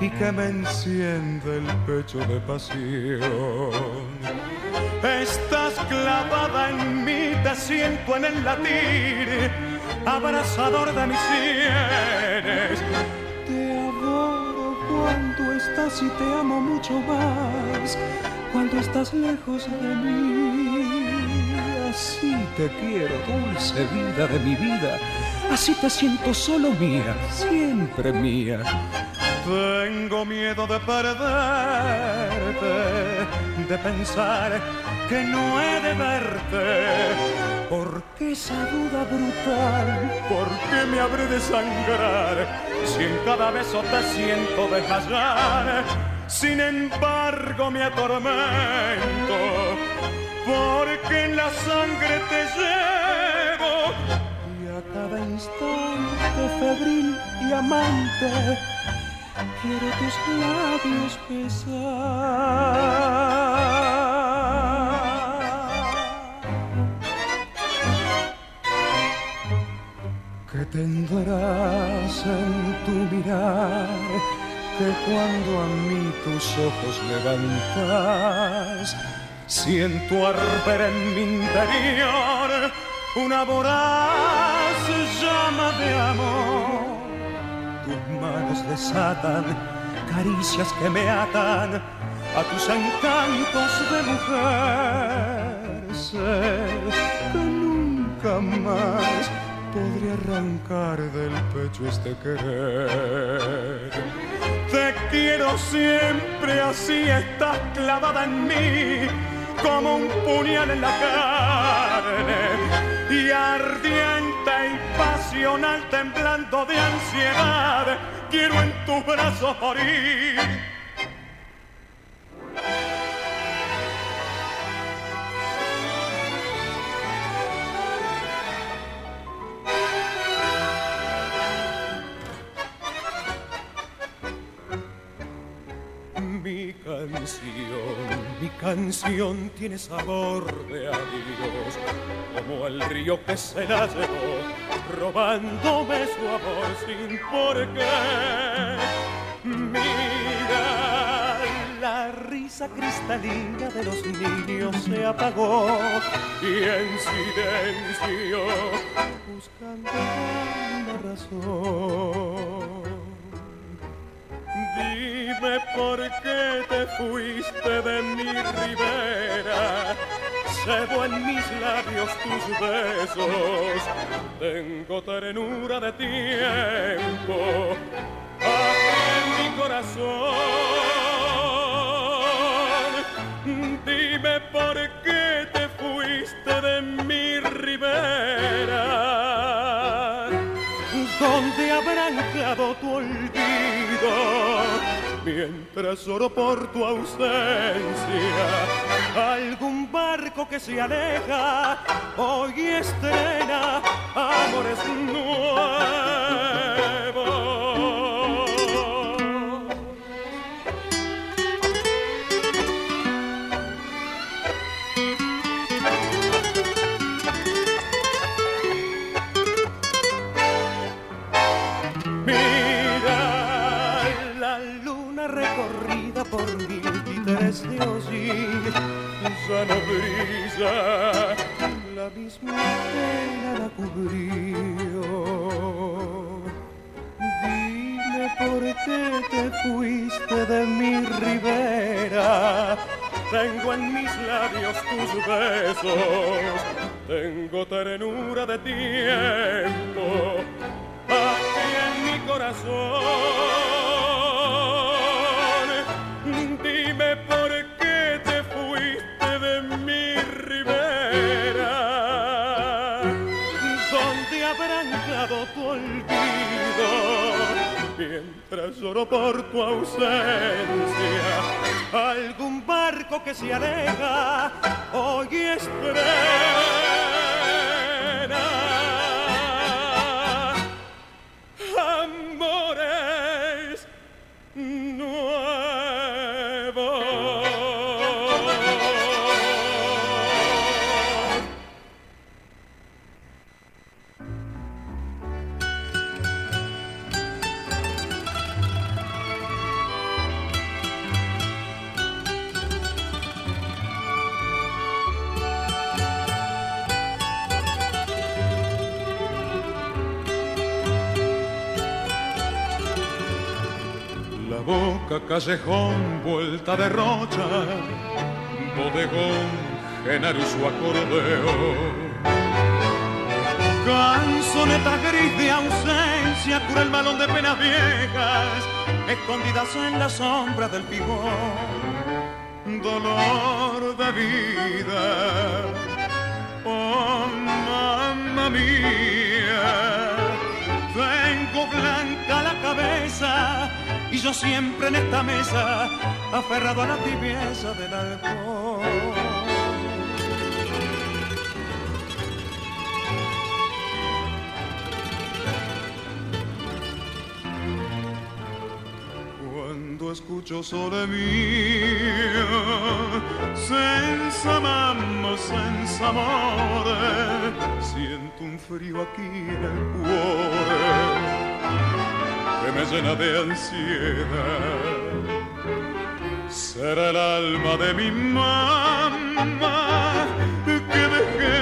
y que me enciende el pecho de pasión. Estás clavada en mí, te siento en el latir, abrazador de mis sienes. Te adoro cuando estás y te amo mucho más, cuando estás lejos de mí. Así te quiero, dulce vida de mi vida. Así te siento solo mía, siempre mía tengo miedo de perderte, de pensar que no he de verte. Porque esa duda brutal, ¿por qué me habré de sangrar si en cada beso te siento desmayar? Sin embargo me atormento, porque en la sangre te llevo y a cada instante febril y amante quiero tus labios besar. ¿Qué tendrás en tu mirar? Que cuando a mí tus ojos levantas, siento arder en mi interior una voraz llama de amor tus manos desatan caricias que me atan a tus encantos de mujer. Que nunca más podré arrancar del pecho este querer. Te quiero siempre así, estás clavada en mí como un puñal en la carne y ardiente y pasional temblando de ansiedad, quiero en tus brazos morir. Canción, mi canción tiene sabor de adiós, como el río que se la llevó, robándome su amor sin por qué. Mira, la risa cristalina de los niños se apagó y en silencio, buscando una razón. Dime por qué te fuiste de mi ribera. Cebo en mis labios tus besos. Tengo ternura de tiempo en mi corazón. Dime por qué te fuiste de mi ribera. ¿Dónde habrán quedado tu olvido? Mientras oro por tu ausencia. Algún barco que se aleja hoy estrena amores nuevos. Brilla, la misma pena la cubrió. Dime por qué te fuiste de mi ribera. Tengo en mis labios tus besos, tengo ternura de tiempo aquí en mi corazón. Por tu ausencia, algún barco que se aleja hoy estrella. Callejón, vuelta de rocha, bodegón, genaro su acordeón. Canzoneta gris de ausencia, cura el balón de penas viejas, escondidas en la sombra del pigón. Dolor de vida, oh mamá mía, tengo blanca la cabeza y yo siempre en esta mesa aferrado a la tibieza del alcohol. Cuando escucho sobre mía, senza mamma, senza amore, siento un frío aquí en el cuore que me llena de ansiedad. Será el alma de mi mamá que dejé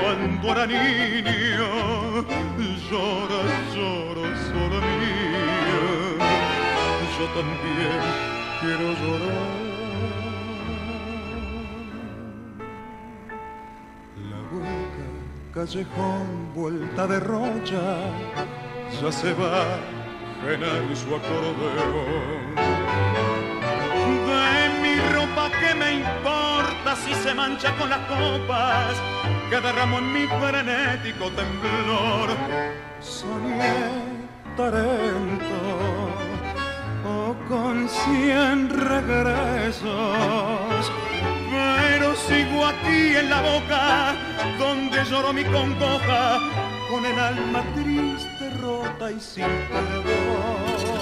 cuando era niño. Llora, lloro, solo mía. Yo también quiero llorar. La boca, callejón, vuelta de rocha, ya se va en su acordeón. De mi ropa que me importa si se mancha con las copas que derramo en mi frenético temblor. Soñé Tarento o con cien regresos, pero sigo aquí en la boca donde lloro mi congoja con el alma triste, rota y sin perdón.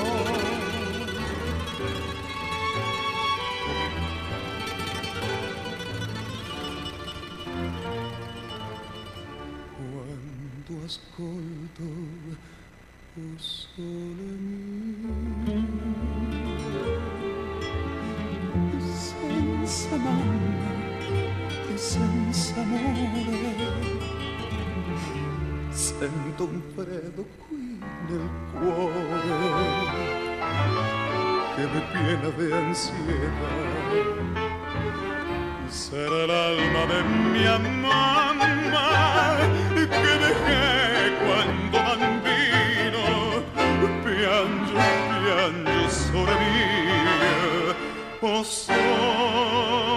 Quando ascolto o sole mio senza senza amore sento un freddo qui nel cuore che mi piena di ansietà. Sarà l'alma de mia mamma che dejé quando bambino piange, piange sole mia, oh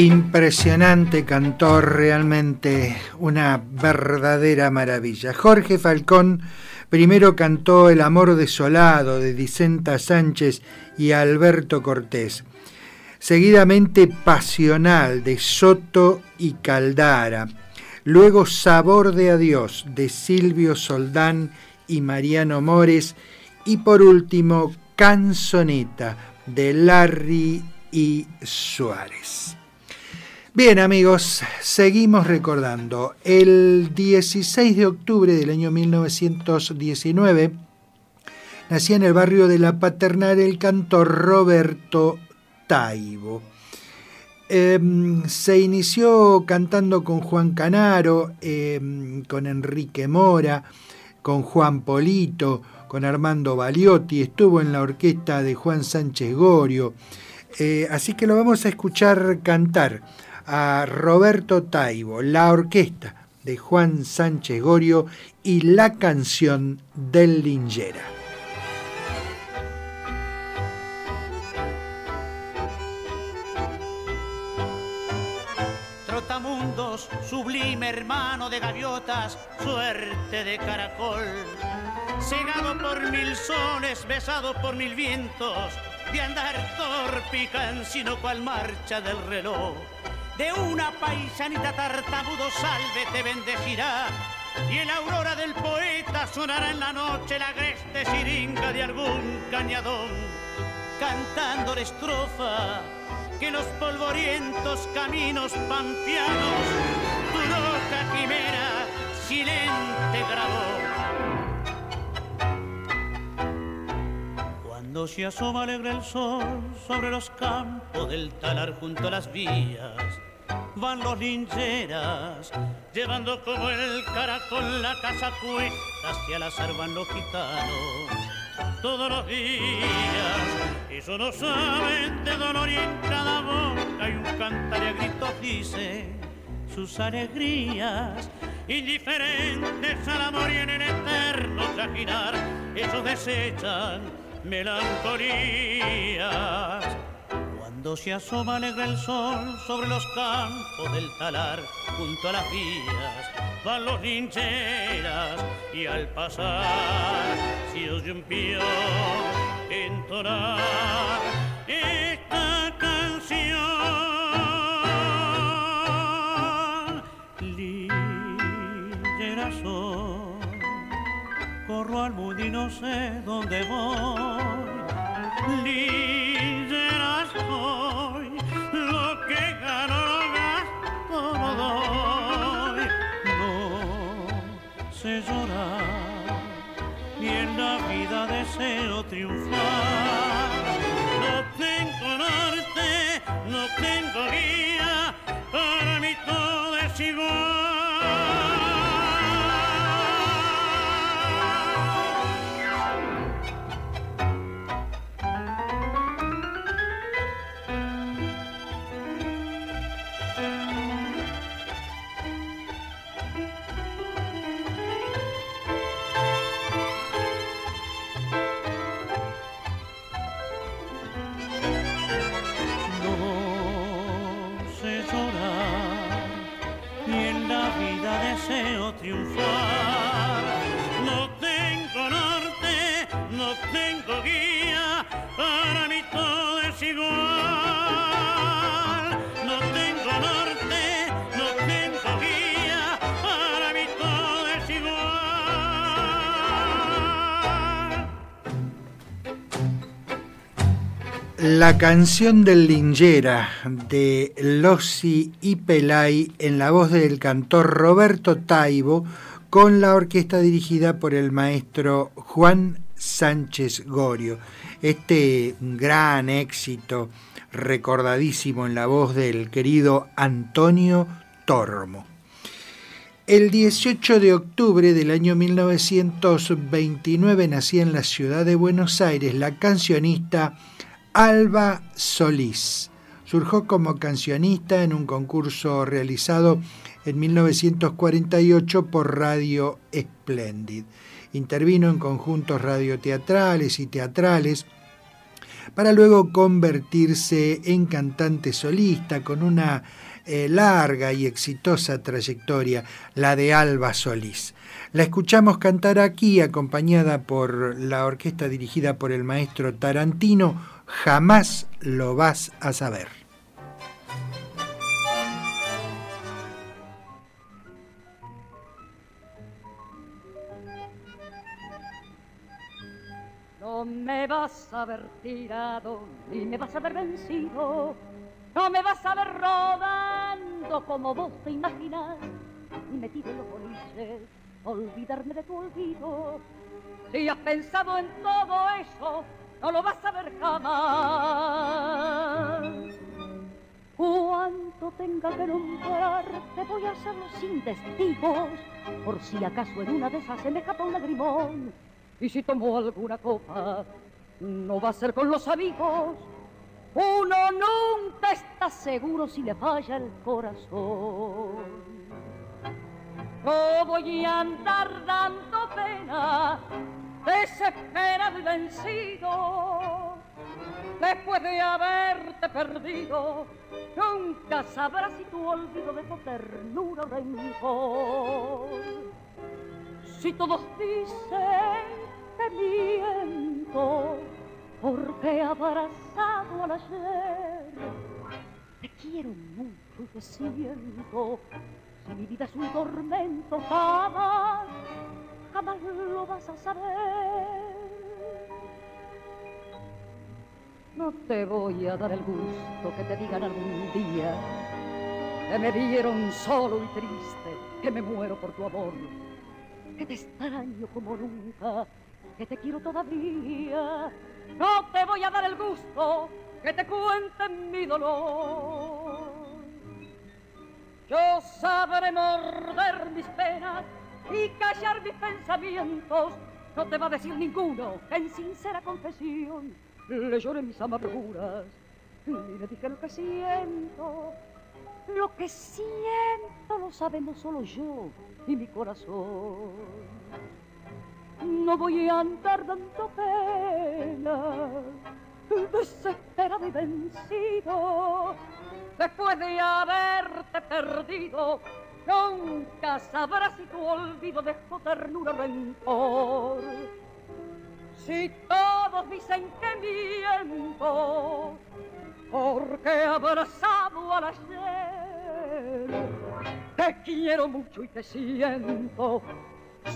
Impresionante cantor, realmente una verdadera maravilla. Jorge Falcón primero cantó El amor desolado de Dicenta Sánchez y Alberto Cortés. Seguidamente Pasional de Soto y Caldara. Luego Sabor de Adiós de Silvio Soldán y Mariano Mores. Y por último Canzoneta de Larry y Suárez. Bien amigos, seguimos recordando. El 16 de octubre del año 1919 nacía en el barrio de La Paternal el cantor Roberto Taibo. Em, se inició cantando con Juan Canaro, em, con Enrique Mora, con Juan Polito, con Armando Baliotti, estuvo en la orquesta de Juan Sánchez Gorio. Eh, así que lo vamos a escuchar cantar a Roberto Taibo, la orquesta de Juan Sánchez Gorio y la canción del Lingera. sublime hermano de gaviotas, suerte de caracol. Cegado por mil sones, besado por mil vientos, de andar torpe y cansino cual marcha del reloj. De una paisanita tartamudo salve te bendecirá, y en la aurora del poeta sonará en la noche la agreste siringa de algún cañadón, cantando la estrofa que los polvorientos caminos pampianos tu loca quimera silente grabó. Cuando se asoma alegre el sol sobre los campos del talar junto a las vías, van los lincheras, llevando como el caracol la casa cuesta hacia las van los gitanos todos los días. Eso no saben de dolor y en cada boca hay un cantar a gritos dice sus alegrías. Indiferentes al amor y en el eterno trajinar, esos desechan melancolías. Cuando se asoma alegre el sol sobre los campos del talar, junto a las vías, van los lincheras y al pasar se oye un pío entonar esta corro al mundo y no sé dónde voy. Linchera soy, lo que gano lo gasto lo doy. No sé llorar, ni en la vida deseo triunfar. No tengo norte, no tengo guía, para mí todo es igual. La canción del Lingera de Lossi y Pelay en la voz del cantor Roberto Taibo con la orquesta dirigida por el maestro Juan Sánchez Gorio. Este gran éxito recordadísimo en la voz del querido Antonio Tormo. El 18 de octubre del año 1929 nacía en la ciudad de Buenos Aires la cancionista Alba Solís. Surgió como cancionista en un concurso realizado en 1948 por Radio Splendid. Intervino en conjuntos radioteatrales y teatrales para luego convertirse en cantante solista con una eh, larga y exitosa trayectoria, la de Alba Solís. La escuchamos cantar aquí acompañada por la orquesta dirigida por el maestro Tarantino, jamás lo vas a saber. No me vas a ver tirado, ni me vas a ver vencido, no me vas a ver rodando como vos te imaginas, ni metido en los olvidarme de tu olvido. Si has pensado en todo eso, no lo vas a ver jamás. Cuanto tenga que nombrarte, voy a hacerlo sin testigos, por si acaso en una de esas se me escapa un lagrimón. Y si tomo alguna copa, no va a ser con los amigos. Uno nunca está seguro si le falla el corazón. No voy a andar dando pena, desesperado y vencido. Después de haberte perdido, nunca sabrás si tu olvido dejó ternura o rencor. Si todos dicen que miento, porque he abrazado al ayer, te quiero mucho y te siento. Si mi vida es un tormento, jamás, jamás lo vas a saber. No te voy a dar el gusto que te digan algún día que me vieron solo y triste, que me muero por tu amor, que te extraño como nunca, que te quiero todavía. No te voy a dar el gusto que te cuenten mi dolor. Yo sabré morder mis penas y callar mis pensamientos. No te va a decir ninguno en sincera confesión le lloré mis amarguras y le dije lo que siento. Lo que siento lo sabemos solo yo y mi corazón. No voy a andar dando pena, desesperado y vencido. Después de haberte perdido, nunca sabrás si tu olvido dejó ternura o rencor si todos dicen que miento, porque abrazado al ayer, te quiero mucho y te siento.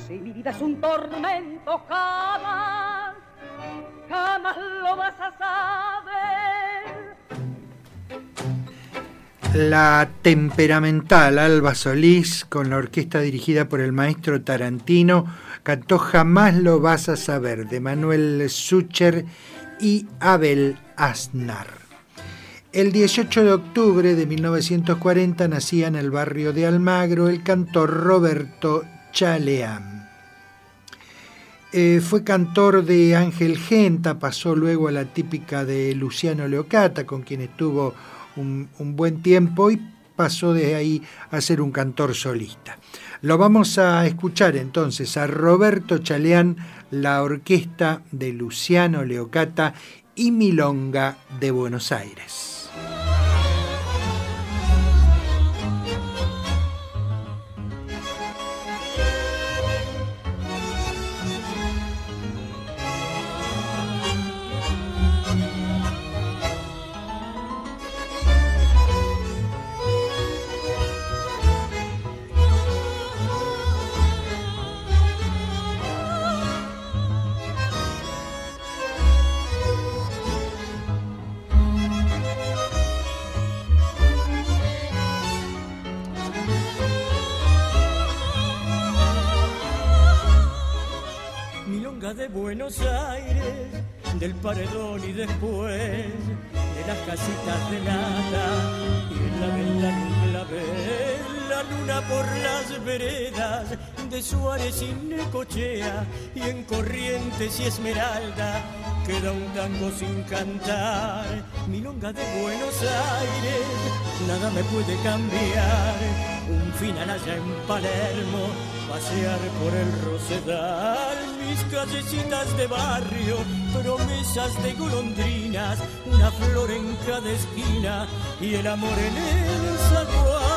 Si mi vida es un tormento, jamás, jamás lo vas a saber. La temperamental Alba Solís, con la orquesta dirigida por el maestro Tarantino, cantó Jamás lo vas a saber, de Manuel Sucher y Abel Aznar. El 18 de octubre de 1940 nacía en el barrio de Almagro el cantor Roberto Chaleán. Eh, fue cantor de Ángel Genta, pasó luego a la típica de Luciano Leocata, con quien estuvo un, buen tiempo y pasó de ahí a ser un cantor solista. Lo vamos a escuchar entonces a Roberto Chaleán, la orquesta de Luciano Leocata y Milonga de Buenos Aires. De Buenos Aires, del paredón y después de las casitas de nata y en la vela la la luna por las veredas de Suárez y Necochea y en Corrientes y Esmeralda queda un tango sin cantar, milonga de Buenos Aires, nada me puede cambiar, un final allá en Palermo, pasear por el Rosedal, mis callecitas de barrio, promesas de golondrinas, una flor en cada esquina y el amor en el zaguán.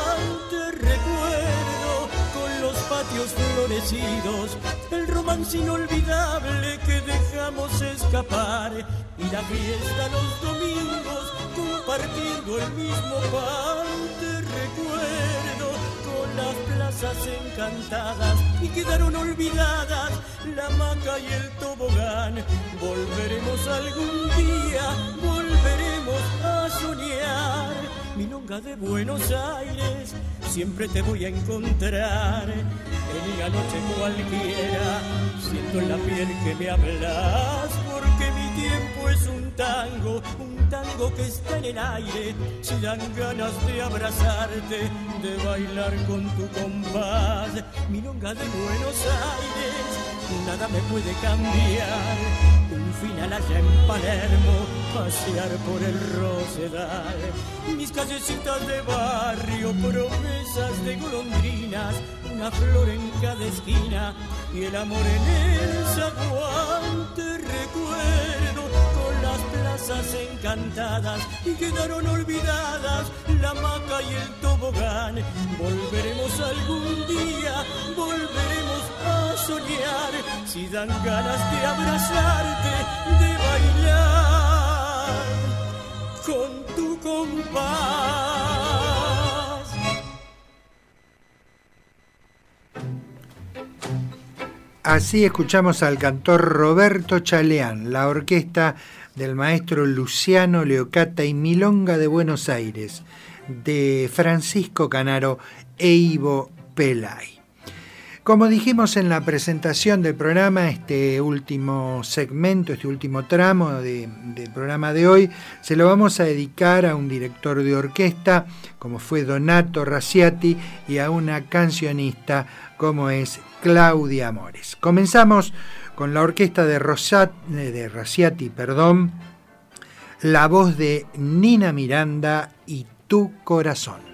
Patios florecidos, el romance inolvidable que dejamos escapar y la fiesta los domingos compartiendo el mismo pan. Te recuerdo con las plazas encantadas y quedaron olvidadas la maca y el tobogán. Volveremos algún día, volveremos a soñar. Milonga de Buenos Aires, siempre te voy a encontrar. En una noche cualquiera, siento en la piel que me hablas, porque mi tiempo es un tango, un tango que está en el aire. Si dan ganas de abrazarte, de bailar con tu compás, milonga de Buenos Aires, nada me puede cambiar. Un final allá en Palermo, pasear por el Rosedal, mis callecitas de barrio, promesas de golondrinas, una flor en cada esquina y el amor en el zaguán. Te recuerdo plazas encantadas y quedaron olvidadas la maca y el tobogán. Volveremos algún día, volveremos a soñar si dan ganas de abrazarte, de bailar con tu compás. Así escuchamos al cantor Roberto Chaleán, la orquesta del maestro Luciano Leocata y Milonga de Buenos Aires, de Francisco Canaro e Ivo Pelay. Como dijimos en la presentación del programa, este último segmento, este último tramo de- del programa de hoy, se lo vamos a dedicar a un director de orquesta, como fue Donato Raciati, y a una cancionista, como es Claudia Amores. Comenzamos con la orquesta de, Rosat, eh, perdón, la voz de Nina Miranda y Tu Corazón.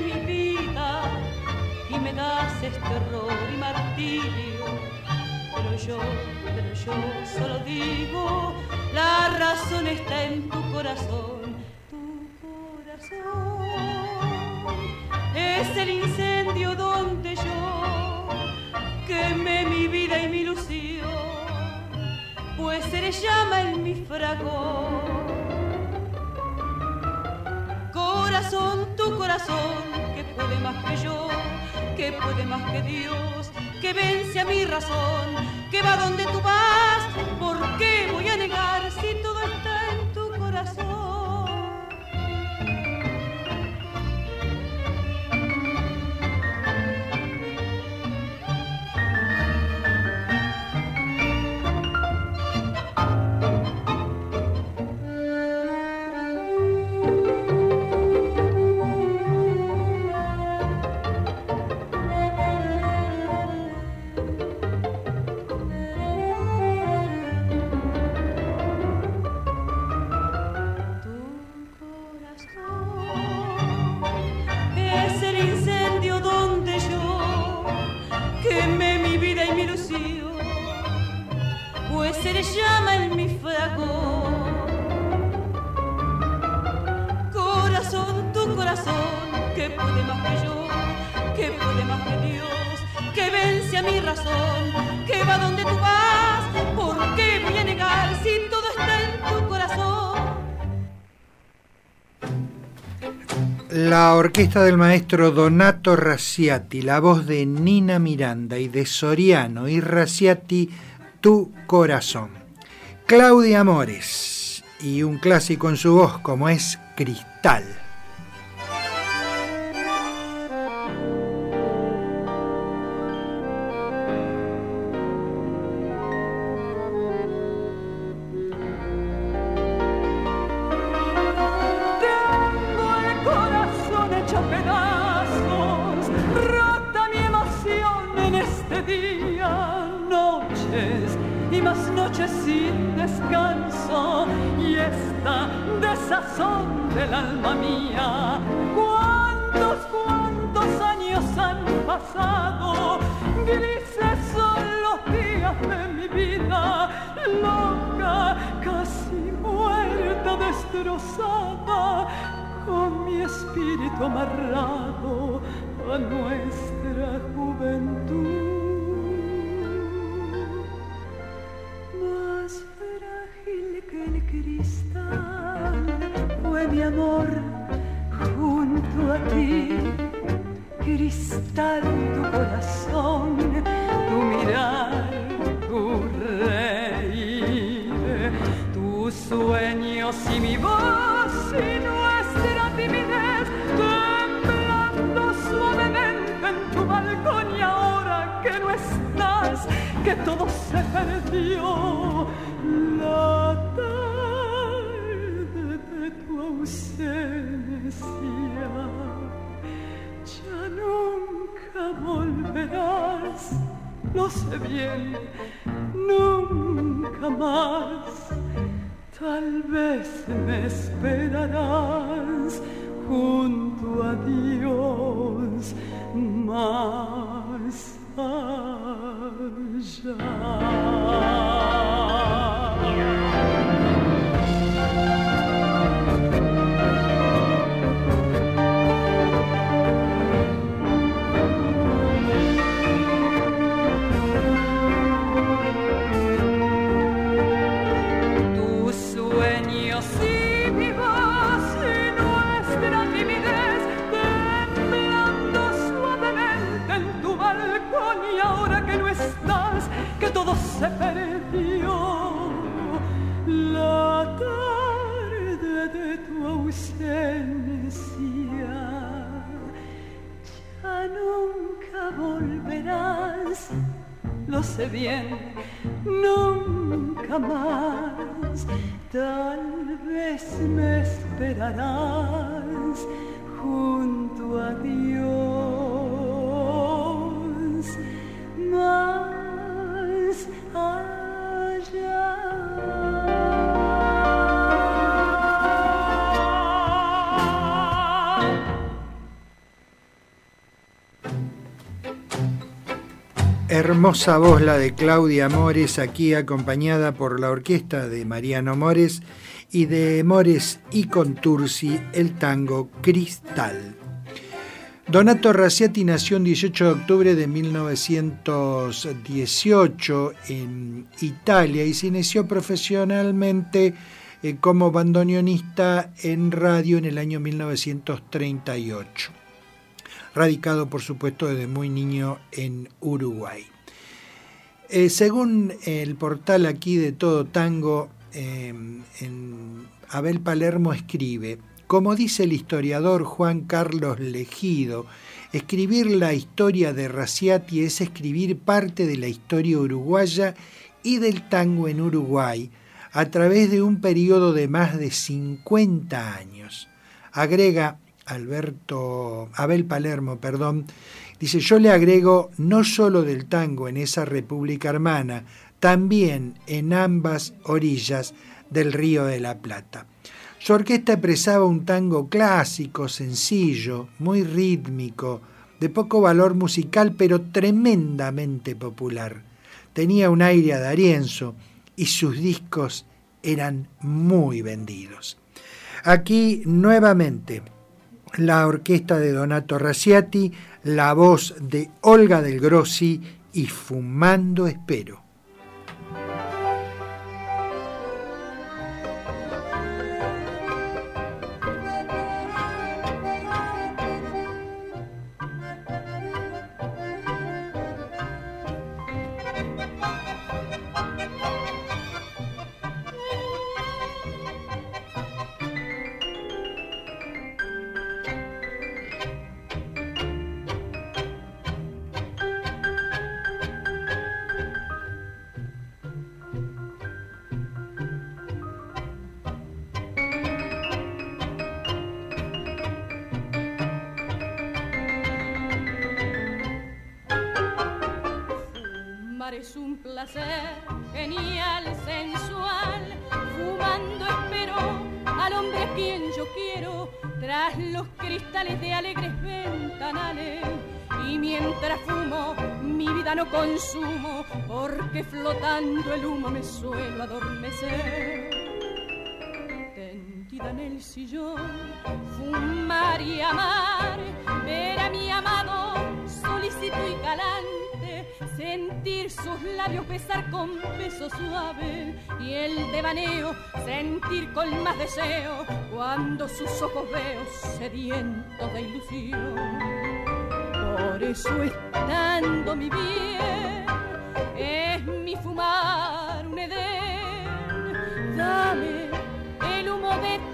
Mi vida y me das este horror y martirio, pero yo, pero yo solo digo, la razón está en tu corazón corazón es el incendio donde yo quemé mi vida y mi ilusión, pues le llama en mi fragor. Corazón, tu corazón, que puede más que yo, que puede más que Dios, que vence a mi razón, que va donde tú vas, ¿por qué voy a negar si todo orquesta del maestro Donato Raciati, la voz de Nina Miranda y de Soriano y Raciati, Tu Corazón. Claudia Amores y un clásico en su voz como es Cristal. junto a Dios más allá. se perdió la tarde de tu ausencia. Ya nunca volverás, lo sé bien, nunca más. Tal vez me esperarás junto a Dios. Hermosa voz la de Claudia Mores, aquí acompañada por la orquesta de Mariano Mores y de Mores y Contursi el tango Cristal. Donato Raciati nació el 18 de octubre de 1918 en Italia y se inició profesionalmente eh, como bandoneonista en radio en el año 1938 radicado por supuesto desde muy niño en Uruguay. Eh, según el portal aquí de Todo Tango, em, Abel Palermo escribe, como dice el historiador Juan Carlos Legido, escribir la historia de Raciati es escribir parte de la historia uruguaya y del tango en Uruguay a través de un periodo de más de 50 años. Agrega Alberto, Abel Palermo, perdón, dice, yo le agrego no solo del tango en esa República Hermana, también en ambas orillas del Río de la Plata. Su orquesta expresaba un tango clásico, sencillo, muy rítmico, de poco valor musical, pero tremendamente popular. Tenía un aire a Darienzo y sus discos eran muy vendidos. Aquí nuevamente la orquesta de Donato Raciati, la voz de Olga del Grossi y Fumando Espero. Quien yo quiero, tras los cristales de alegres ventanales. Y mientras fumo, mi vida no consumo, porque flotando el humo me suelo adormecer. Tendida en el sillón, fumar y amar, ver a mi amado solícito y galante, sentir sus labios besar con beso suave y el devaneo sentir con más deseo cuando sus ojos veo sedientos de ilusión. Por eso estando mi bien es mi fumar un edén. Dame el humo de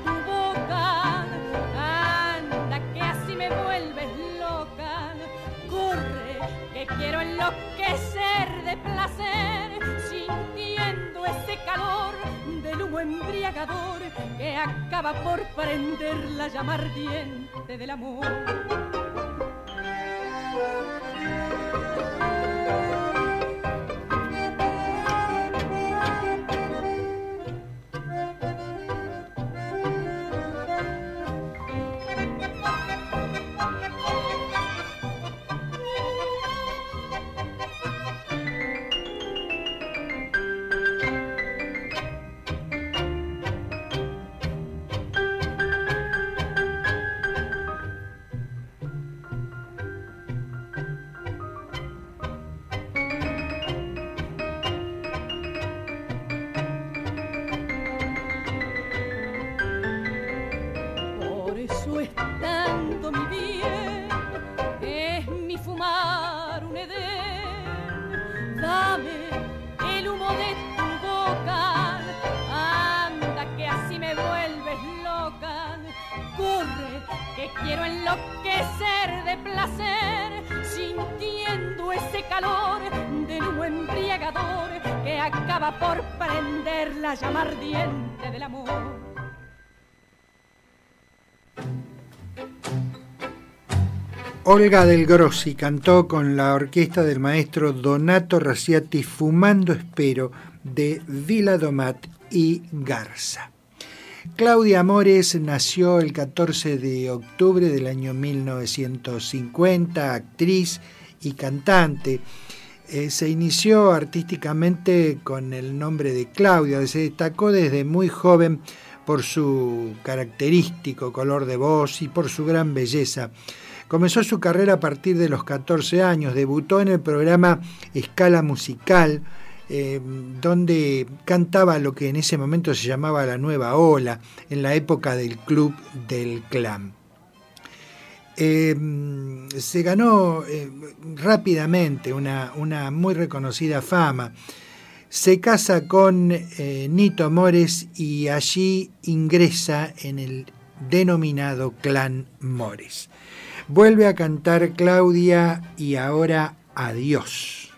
quiero enloquecer de placer, sintiendo ese calor del humo embriagador que acaba por prender la llama ardiente del amor. Olga del Grossi cantó con la orquesta del maestro Donato Raciati Fumando Espero de Vila Domat y Garza. Claudia Amores nació el 14 de octubre del año 1950, actriz y cantante. Eh, se inició artísticamente con el nombre de Claudia, se destacó desde muy joven por su característico color de voz y por su gran belleza. Comenzó su carrera a partir de los 14 años, debutó en el programa Escala Musical, eh, donde cantaba lo que en ese momento se llamaba la nueva ola, en la época del Club del Clan. Eh, se ganó eh, rápidamente una, una, muy reconocida fama. Se casa con Nito Mores y allí ingresa en el denominado Clan Mores. Vuelve a cantar Claudia y ahora adiós.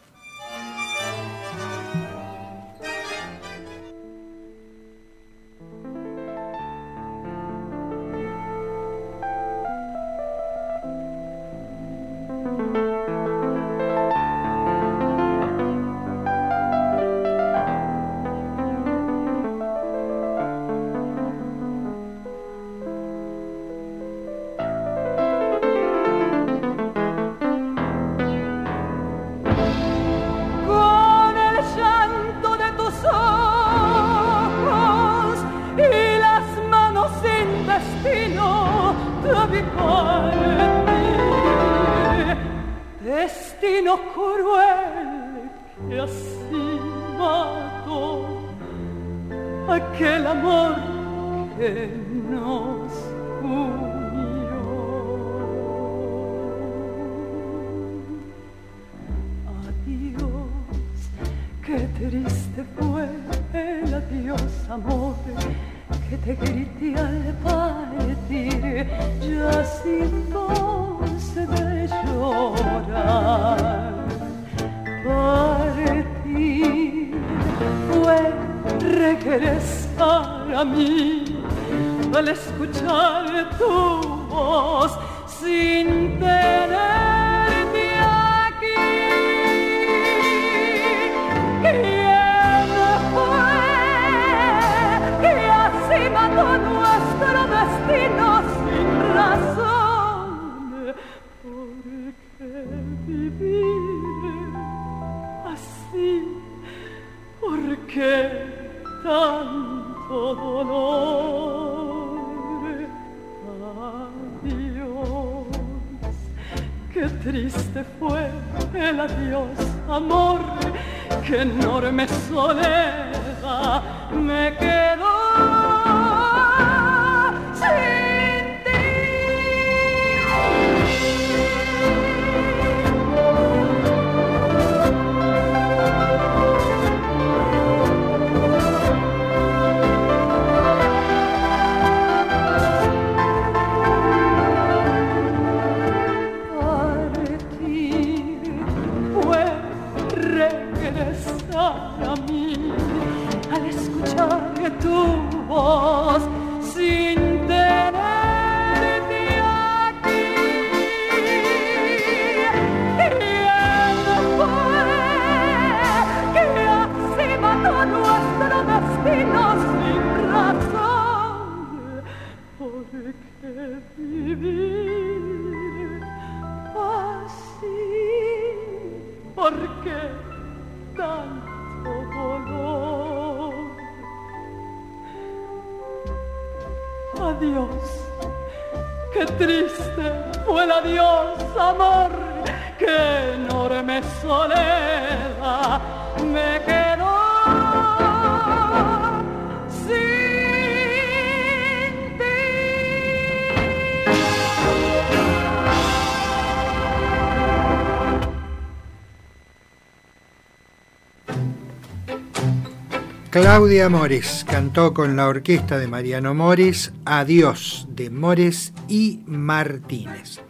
Claudia Mores cantó con la orquesta de Mariano Mores Adiós de Mores y Martínez.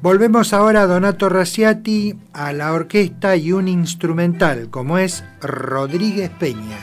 Volvemos ahora a Donato Raciati, a la orquesta y un instrumental como es Rodríguez Peña.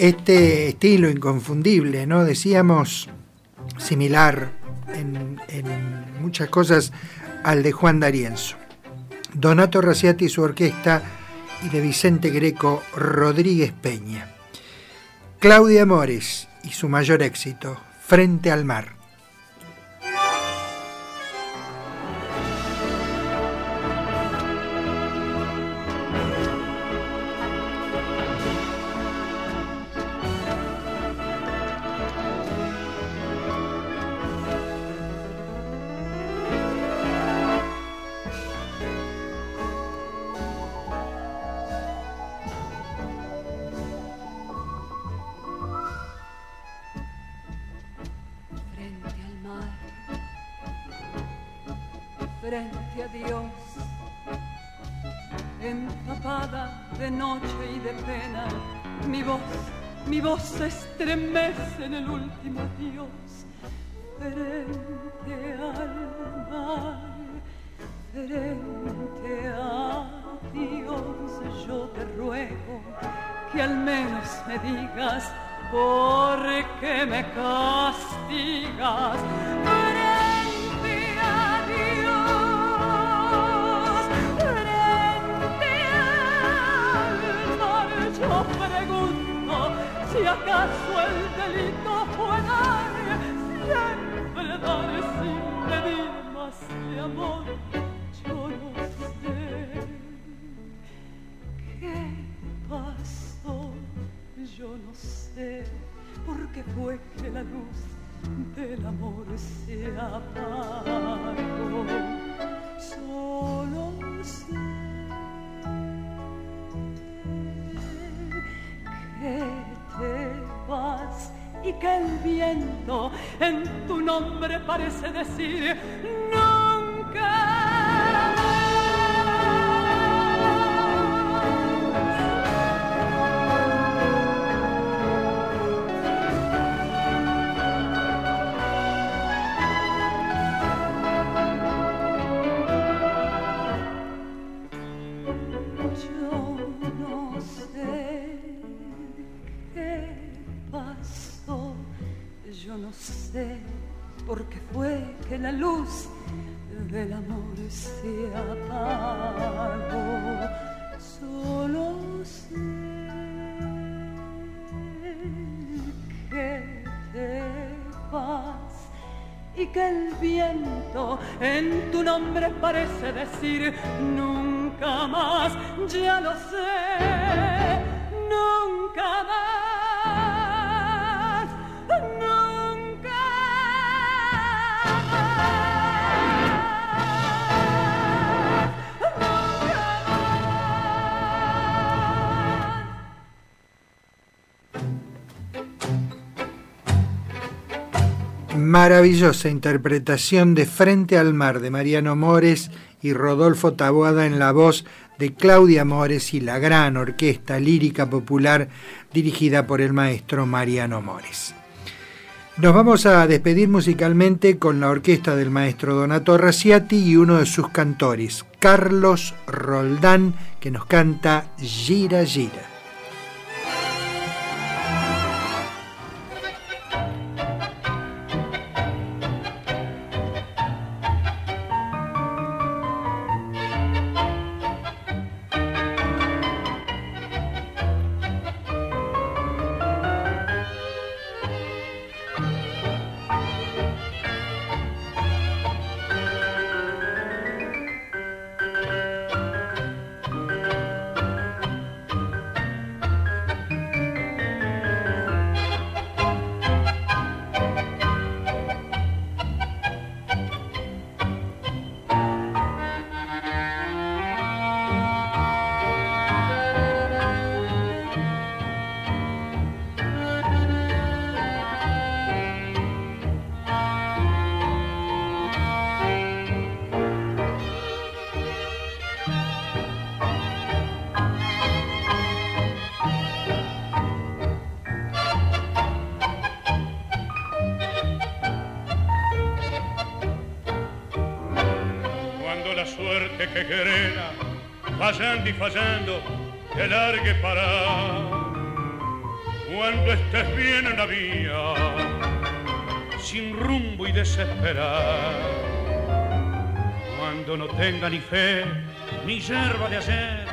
Este estilo inconfundible, ¿no? Decíamos similar en, en muchas cosas al de Juan D'Arienzo. Donato Raciati y su orquesta y de Vicente Greco Rodríguez Peña. Claudia Mores y su mayor éxito, Frente al Mar. Frente a Dios, empapada de noche y de pena, mi voz, mi voz se estremece en el último adiós, frente al mar, frente a Dios, yo te ruego que al menos me digas por qué me castigas. Acaso el delito fue dar, siempre dar sin pedir más que amor. Yo no sé qué pasó. Yo no sé por qué fue que la luz del amor se apagó. Solo sé y que el viento en tu nombre parece decir en tu nombre parece decir nunca más, ya lo sé, Maravillosa interpretación de Frente al Mar de Mariano Mores y Rodolfo Taboada en la voz de Claudia Mores y la gran orquesta lírica popular dirigida por el maestro Mariano Mores. Nos vamos a despedir musicalmente con la orquesta del maestro Donato Raciati y uno de sus cantores, Carlos Roldán, que nos canta Gira Gira. Fallando y fallando, te largue para. cuando estés bien en la vía, sin rumbo y desesperar, cuando no tenga ni fe ni hierba de ayer,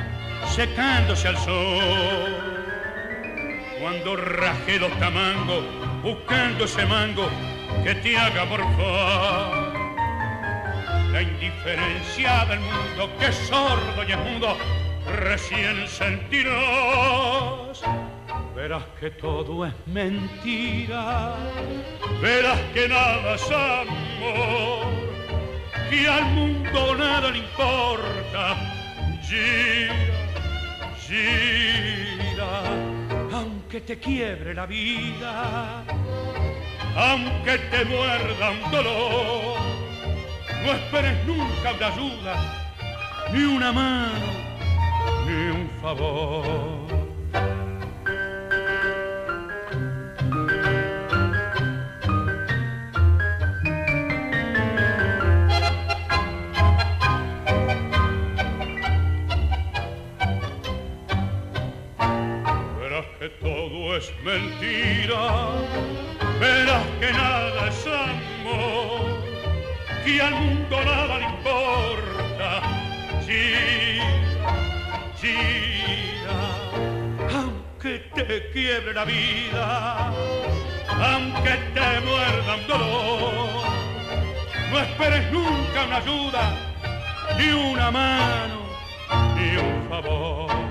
secándose al sol, cuando raje los tamangos, buscando ese mango que te haga morfar. Indiferencia del mundo que sordo y es mudo, recién sentirás verás que todo es mentira, verás que nada es amor, que al mundo nada le importa. Gira, gira, aunque te quiebre la vida, aunque te muerda un dolor, no esperes nunca una ayuda, ni una mano, ni un favor. Al mundo nada le importa. Gira, gira, aunque te quiebre la vida, aunque te muerda un dolor, no esperes nunca una ayuda, ni una mano, ni un favor.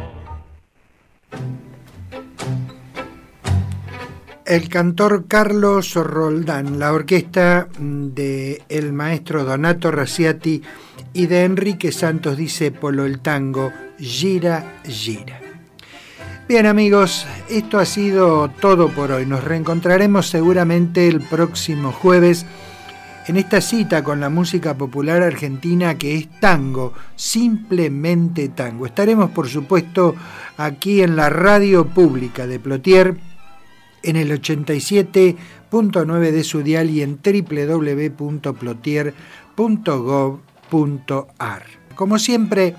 El cantor Carlos Roldán, la orquesta de el maestro Donato Raciati y de Enrique Santos Discépolo, el tango Gira Gira. Bien amigos, esto ha sido todo por hoy. Nos reencontraremos seguramente el próximo jueves en esta cita con la música popular argentina que es tango, simplemente tango. Estaremos por supuesto aquí en la radio pública de Plotier en el 87.9 de su dial y en www.plotier.gov.ar. Como siempre,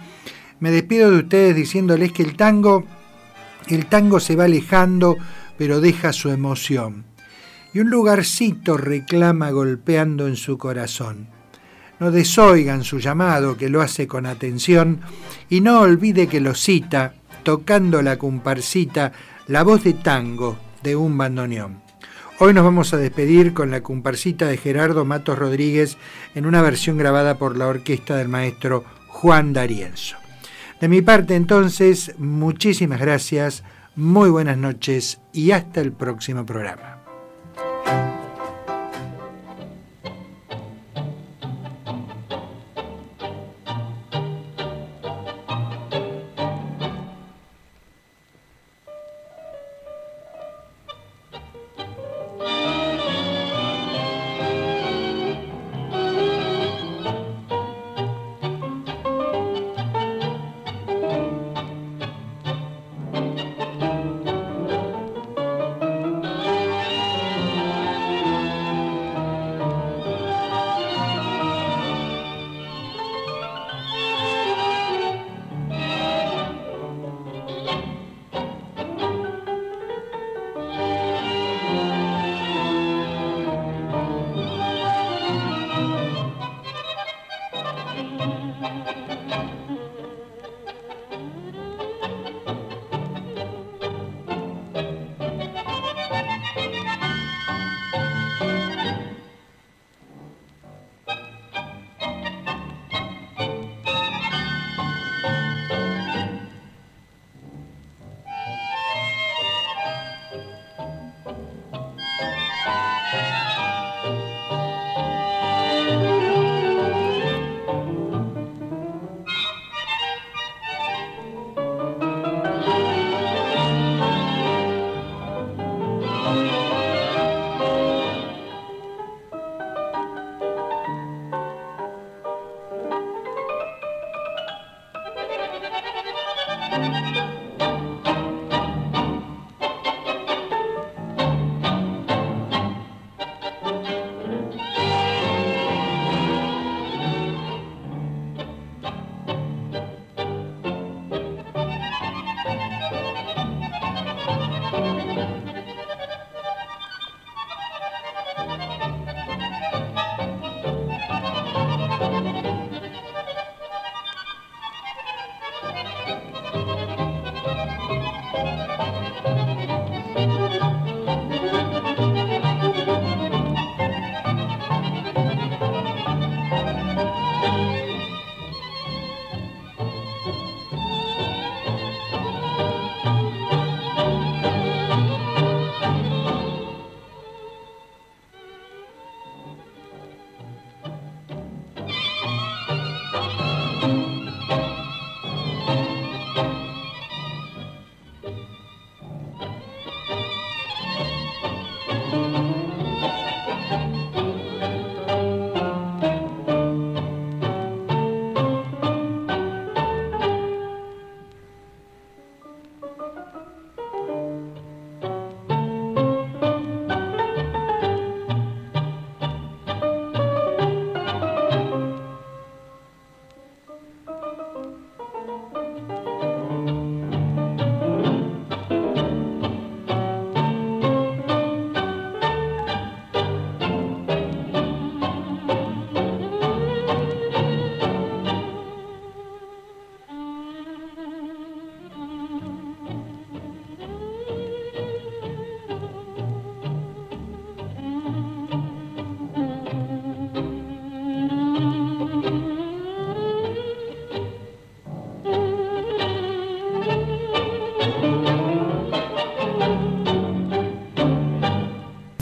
me despido de ustedes diciéndoles que el tango, el tango se va alejando, pero deja su emoción. Y un lugarcito reclama golpeando en su corazón. No desoigan su llamado, que lo hace con atención, y no olvide que lo cita, tocando la comparsita, la voz de tango de un bandoneón. Hoy nos vamos a despedir con la comparsita de Gerardo Matos Rodríguez en una versión grabada por la orquesta del maestro Juan D'Arienzo. De mi parte entonces, muchísimas gracias, muy buenas noches y hasta el próximo programa.